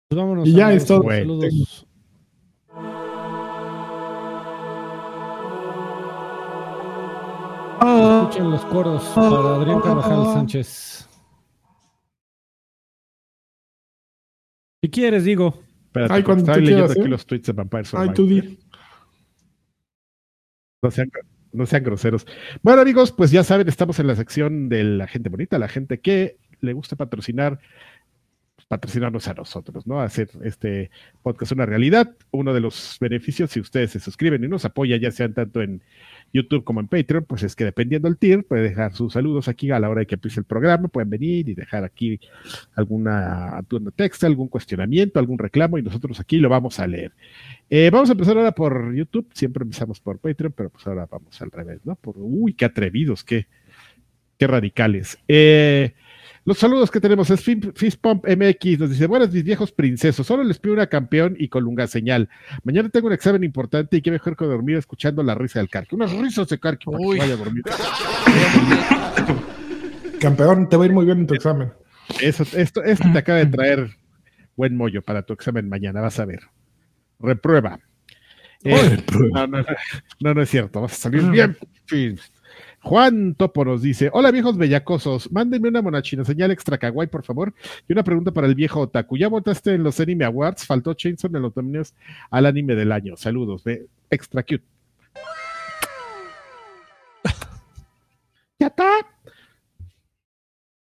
Pues vámonos. Y ya es todo. Saludos. Escuchen los coros para Adrián Carvajal Sánchez. Si quieres, digo. Espérate, Ay, cuando estoy tú leyendo quieras, aquí ¿eh? los tweets de Vampire Ay, Survivor. tú di. No sean, no sean groseros. Bueno, amigos, pues ya saben, estamos en la sección de la gente bonita, la gente que le gusta patrocinar, patrocinarnos a nosotros, ¿no? Hacer este podcast una realidad. Uno de los beneficios, si ustedes se suscriben y nos apoyan, ya sean tanto en YouTube como en Patreon, pues es que dependiendo del tier, puede dejar sus saludos aquí a la hora de que empiece el programa, pueden venir y dejar aquí alguna texto, algún cuestionamiento, algún reclamo, y nosotros aquí lo vamos a leer. Eh, vamos a empezar ahora por YouTube. Siempre empezamos por Patreon, pero pues ahora vamos al revés, ¿no? Por, uy, qué atrevidos, qué, qué radicales. Eh, los saludos que tenemos es Fin- Fistpump MX, nos dice, buenas mis viejos princesos, solo les pido una campeón y colunga señal. Mañana tengo un examen importante y qué mejor que dormir escuchando la risa del Carqui. Unas risas de Carqui para que vaya a dormir. Campeón, te va a ir muy bien en tu examen. Eso, esto, esto te acaba de traer buen mollo para tu examen mañana, vas a ver. Reprueba. Eh, no, no, no, no es cierto, vas a salir bien. Juan Topo nos dice: Hola viejos bellacosos, mándenme una monachina señal extra kawaii, por favor. Y una pregunta para el viejo Otaku. ¿Ya votaste en los Anime Awards? Faltó Chainsaw en los nominados al anime del año. Saludos, ve, extra cute. ya está.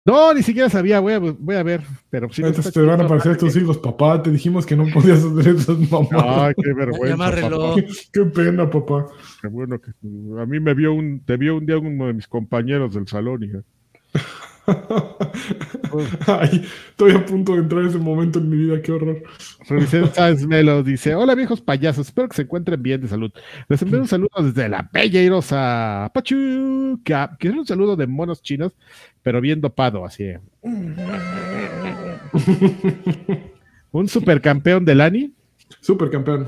No, ni siquiera sabía, voy a, voy a ver, pero sí. Entonces te van a aparecer tus hijos, papá. Te dijimos que no podías hacer esas mamadas. Ay, qué vergüenza. Papá. Qué pena, papá. Qué bueno que a mí me vio un, te vio un día uno de mis compañeros del salón, hija. Ay, estoy a punto de entrar en ese momento en mi vida, qué horror. Revisé Sáenz Melo dice: Hola viejos payasos, espero que se encuentren bien de salud. Les envío un saludo desde la bella y rosa Pachuca. Quiero un saludo de monos chinos, pero bien dopado, así. un supercampeón del ANI Super campeón.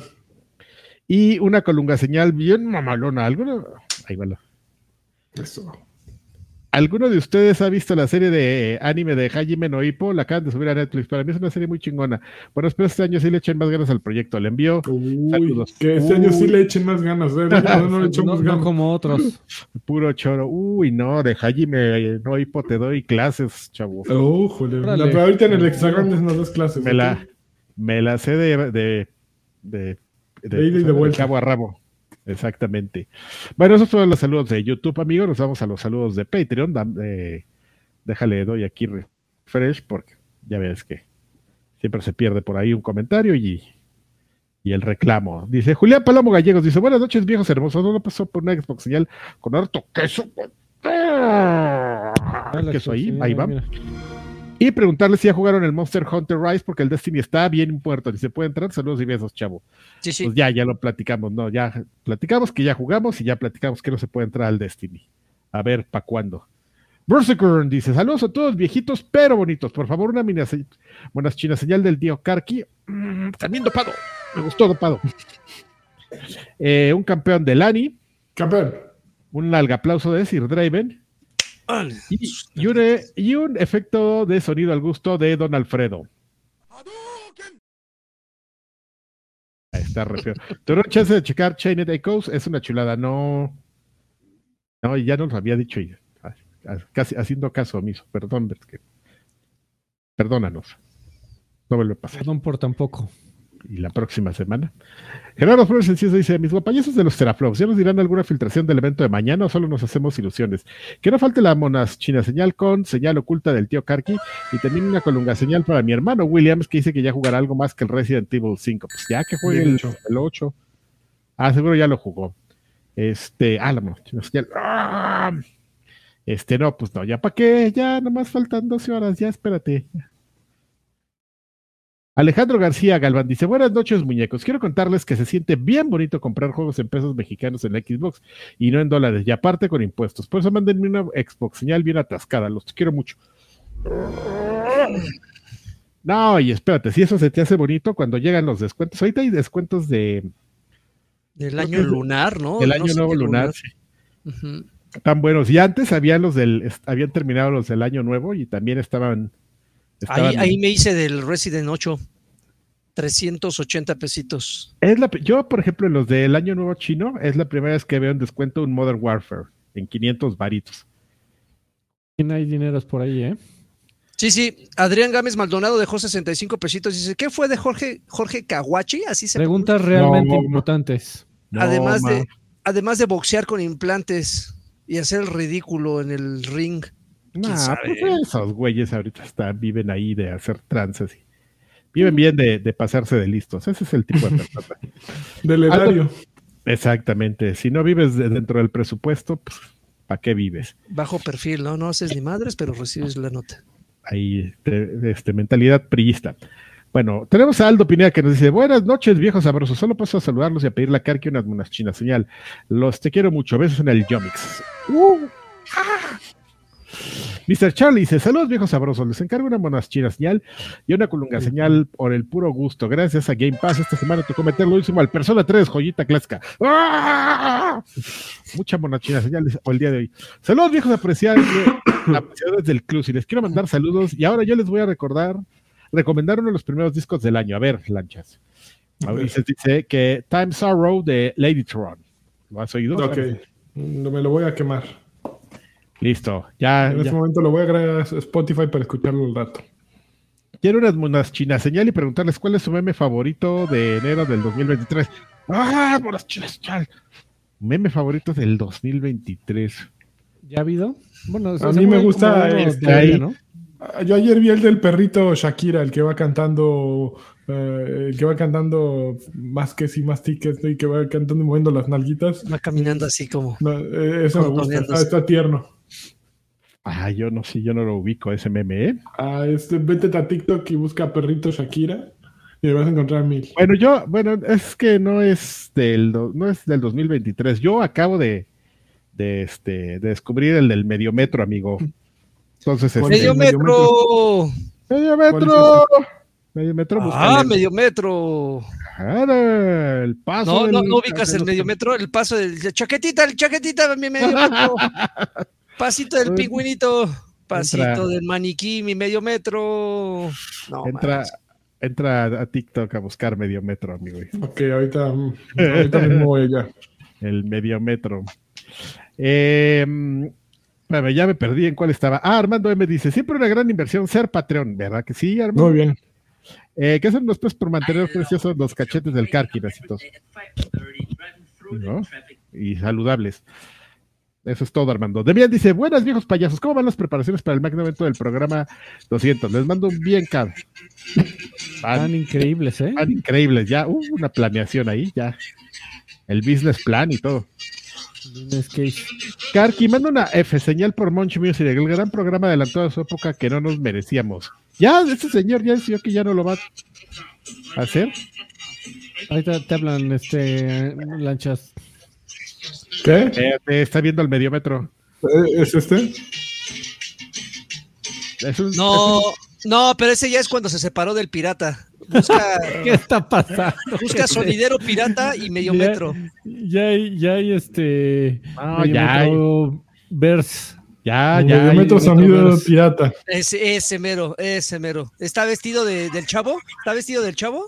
y una colunga señal bien mamalona. ¿Alguno? Ahí va Eso. ¿Alguno de ustedes ha visto la serie de anime de Hajime no Ippo? La acaban de subir a Netflix. Para mí es una serie muy chingona. Bueno, espero este año sí le echen más ganas al proyecto. Le envío Uy, Saludos. que este año sí le echen más ganas. ¿eh? No le No, echamos no ganas. como otros. puro choro. Uy, no, de Hajime no Ippo te doy clases, chavo. Oh, joder. La- pero ahorita en el grande nos das clases. Me la, me la sé de, de, de, de vuelta. cabo a rabo. Exactamente. Bueno, esos fueron los saludos de YouTube, amigos. Nos vamos a los saludos de Patreon. Eh, Déjale, doy aquí refresh porque ya ves que siempre se pierde por ahí un comentario y, y el reclamo. Dice Julián Palomo Gallegos, dice, buenas noches viejos hermosos, no lo pasó por una Xbox señal con harto queso. Queso ahí, ahí va. Y preguntarle si ya jugaron el Monster Hunter Rise porque el Destiny está bien puerto. Dice, ¿puede entrar? Saludos y besos, chavo. Sí, sí. Pues ya, ya lo platicamos, no, ya platicamos que ya jugamos y ya platicamos que no se puede entrar al Destiny. A ver, ¿para cuándo? Berserker dice, saludos a todos viejitos pero bonitos. Por favor, una mina buenas chinas señal del tío Karki. Mm, también dopado. Me gustó dopado. Eh, un campeón de Lani. Campeón. Un largo aplauso de Sir Draven. Y, y, un, y, un, efecto de sonido al gusto de Don Alfredo. Ahí está, refiero. Tuvieron chance de checar Chained Echoes, es una chulada, no. No, ya nos lo había dicho, casi haciendo caso omiso, perdón, que, perdónanos. No vuelve a pasar. Perdón por tampoco y la próxima semana. Gerardo Flores Enciso dice: Mis guapayazos de los teraflops, ¿ya nos dirán alguna filtración del evento de mañana o solo nos hacemos ilusiones? Que no falte la monas china señal con señal oculta del tío Karki y también una colunga señal para mi hermano Williams que dice que ya jugará algo más que el Resident Evil 5. Pues ya que juegue el, el 8. Ah, seguro ya lo jugó. Este, ah, la señal. ¡Ah! Este, no, pues no, ya para qué, ya nomás faltan 12 horas, ya espérate. Alejandro García Galván dice, buenas noches muñecos, quiero contarles que se siente bien bonito comprar juegos en pesos mexicanos en la Xbox y no en dólares, y aparte con impuestos. Por eso mándenme una Xbox señal bien atascada, los quiero mucho. No, y espérate, si eso se te hace bonito cuando llegan los descuentos, ahorita hay descuentos de... Del año lunar, ¿no? Del año nuevo lunar, sí. Tan buenos. Y antes habían los del, habían terminado los del año nuevo y también estaban Ahí, me hice del Resident 8. 380 pesitos. Es la, yo, por ejemplo, en los del Año Nuevo Chino, es la primera vez que veo en descuento un Modern Warfare en 500 varitos. hay dineros por ahí, ¿eh? Sí, sí. Adrián Gámez Maldonado dejó 65 pesitos y dice, ¿qué fue de Jorge, Jorge Kawachi? Así se Preguntas realmente importantes. además, de, además de boxear con implantes y hacer el ridículo en el ring. Nah, pues esos güeyes ahorita están, viven ahí de hacer trances y viven bien de, pasarse de listos. Ese es el tipo de persona. del erario. Exactamente. Si no vives dentro del presupuesto, pues, ¿para qué vives? Bajo perfil, ¿no? No haces ni madres, pero recibes la nota. Ahí, este, este mentalidad priista. Bueno, tenemos a Aldo Pineda que nos dice, buenas noches, viejos sabrosos. Solo paso a saludarlos y a pedirle a Karki unas monas chinas. Señal. Los te quiero mucho. Besos en el Yomix. Uh, ah. Mr. Charlie dice: Saludos, viejos sabrosos. Les encargo una monas chinas señal y una colunga señal por el puro gusto. Gracias a Game Pass, esta semana tocó meter lo último al Persona 3, joyita clásica. ¡Ah! Mucha mona china señal o el día de hoy. Saludos, viejos apreciadores del club. Y les quiero mandar saludos. Y ahora yo les voy a recordar, recomendar uno de los primeros discos del año. A ver, lanchas. Mauricio dice que Time Sorrow de Lady Tron. ¿Lo has oído? Ok, me lo voy a quemar. Listo, ya. En este momento lo voy a agregar a Spotify para escucharlo un rato. Quiero unas monas chinas señal y preguntarles cuál es su meme favorito de enero del 2023. ¡Ah, monas chinas señal! Meme favorito del 2023. ¿Ya ha habido? Bueno, a mí me gusta este ahí. ¿no? Yo ayer vi el del perrito Shakira, el que va cantando, eh, el que va cantando más que si más tickets y que va cantando y moviendo las nalguitas. Va caminando así como. Eh, eso me gusta, está, tierno. Ah, yo no sé, yo no lo ubico ese meme, ¿eh? Ah, este, vete a TikTok y busca perrito Shakira y vas a encontrar mil. Bueno, yo, bueno, es que no es del, no es del 2023. Yo acabo de, de, este, de descubrir el del mediometro, amigo. Entonces, este, medio metro. Medio metro. Medio metro. Ah, medio metro. el paso. No, no, no ubicas el medio metro, el paso del chaquetita, el chaquetita, mi medio metro. Pasito del pingüinito, pasito del maniquí, mi medio metro. entra, entra a TikTok a buscar medio metro, amigo. Ok, ahorita, ahorita mismo voy ya. El medio metro. Eh, ya me perdí en cuál estaba. Ah, Armando M dice: siempre una gran inversión ser Patreon, ¿verdad que sí, Armando? Muy bien. Eh, ¿Qué hacen después por mantener preciosos los cachetes del Karki, ¿no? Y saludables. Eso es todo, Armando. Demian dice, buenas viejos payasos, ¿cómo van las preparaciones para el magno evento del programa 200? Les mando un bien cab. Van, Van, increíbles, ¿eh? van increíbles, ya hubo una planeación ahí, ya. El business plan y todo. Business case. Karki, manda una F, señal por Monch Music, el gran programa adelantado de su época que no nos merecíamos. Ya, este señor ya decidió que ya no lo va a hacer. Ahí te, te hablan, este, lanchas. ¿Qué? Eh, te está viendo el mediómetro. ¿Eh, ¿Es este? Es un- No, no, pero ese ya es cuando se separó del pirata. Busca, ¿Qué está pasando? busca sonidero pirata y medio Ya- metro. Ya hay, ya hay este. No, medio ya hay. Verse. Ya, ya. hay- metro sonido pirata. Ese, ese mero, ese mero. ¿Está vestido de- del chavo? ¿Está vestido del chavo?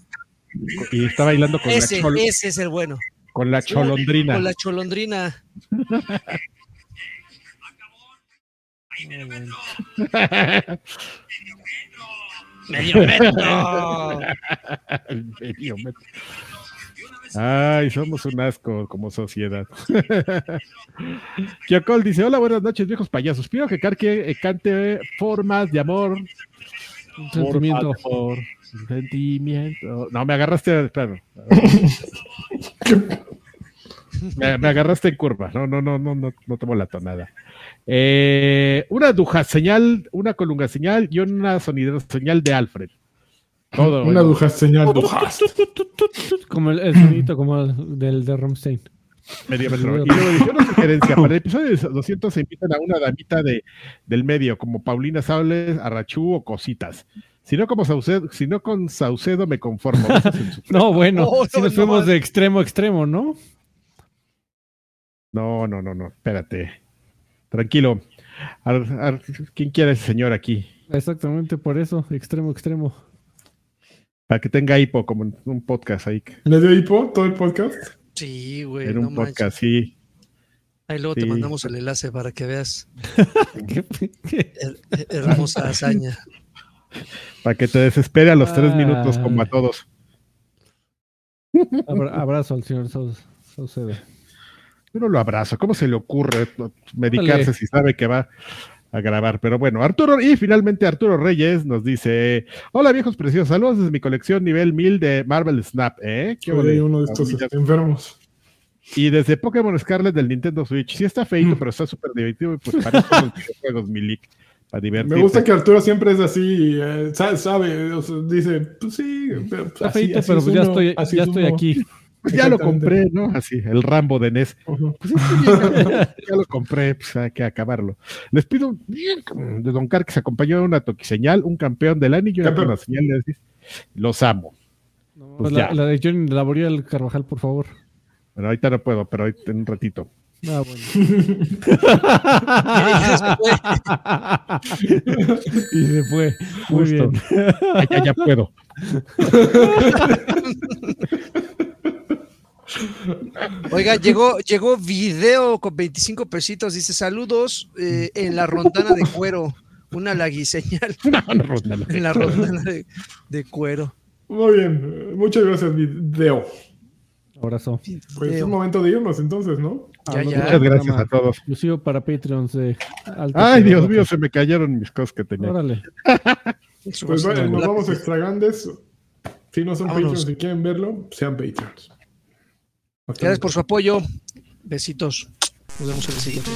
Y está bailando con, Ese, la, ese es el bueno. Con la cholondrina. Con la cholondrina. Medio metro. El mediómetro. Ay, somos un asco como sociedad. Kiokol dice: Hola, buenas noches, viejos payasos. Pido que Karki eh, cante formas de amor. Un sentimiento. Formas de amor, sentimiento. No, me agarraste. espera. me, me agarraste en curva. No, no, no, no, no, no tomo la tonada. Eh, una duja señal, una colunga señal y una sonidera señal de Alfred. Todo. Una bueno. duja señal dujas. Como el, el sonidito como el del de Ramstein. Medio metro. Y luego dice una sugerencia. Para el episodio de 200 se invitan a una damita de, del medio, como Paulina Sables, Arrachú o Cositas. Si no, como Saucedo, si no con Saucedo me conformo. No, bueno, Oh, si no, nos no, fuimos de extremo a extremo, ¿no? No, no, no, no. Espérate. Tranquilo. Ar- ar- ¿Quién quiere ese señor aquí? Exactamente por eso, extremo extremo. Para que tenga hipo, como en un podcast ahí. ¿Le dio hipo todo el podcast? Sí, güey. En no un manches. podcast, sí. Ahí luego Sí. te mandamos el enlace para que veas ¿Qué- qué? her- her- hermosa hazaña. Para que te desespere a los tres minutos, como a todos. Abra- abrazo al señor Sau- Saucedo. Yo no lo abrazo. ¿Cómo se le ocurre medicarse si sabe que va a grabar? Pero bueno, Arturo, y finalmente Arturo Reyes nos dice: Hola viejos preciosos, saludos desde mi colección nivel 1000 de Marvel Snap, ¿eh? Qué Soy bonito. uno de estos enfermos. Y desde Pokémon Scarlet del Nintendo Switch. Sí está feito, Mm. pero está súper divertido y pues para eso los videojuegos, mi leak. Para. Me gusta que Arturo siempre es así, eh, sa- sabe, o sea, dice, pues sí, pero pues, Está así- feito, así pero es pues ya uno, estoy, así ya es estoy uno. aquí. Pues ya lo compré, ¿no? Así, el Rambo de NES. Ujú. Pues sí, sí, ya, ya lo compré, pues hay que acabarlo. Les pido de Don Car que se acompañó de una toquiseñal, un campeón del anillo y una señal de decir, los amo. Pues la, la de Johnny Laboriel Carvajal, por favor. Bueno, ahorita no puedo, pero ahorita en un ratito. Ah, bueno. y se fue. Muy Justo. bien. Ya, ya puedo. Oiga, llegó, llegó video con 25 pesitos. Dice saludos eh, en la rondana de cuero. Una laguiseñal No, no, no, no. en la rondana de, de cuero. Muy bien, muchas gracias, video. Abrazo. Pues es Video. momento de irnos entonces, ¿no? Ya, Ah, ya. Muchas gracias a todos. Exclusivo para Patreons de Ay. Dios mío, se me cayeron mis cosas que tenía. Órale. Pues bueno, nos vamos extra grandes. Si no son Vámonos. Patreons y quieren verlo, sean Patreons. Hasta Gracias por su apoyo. Besitos. Nos vemos en el siguiente.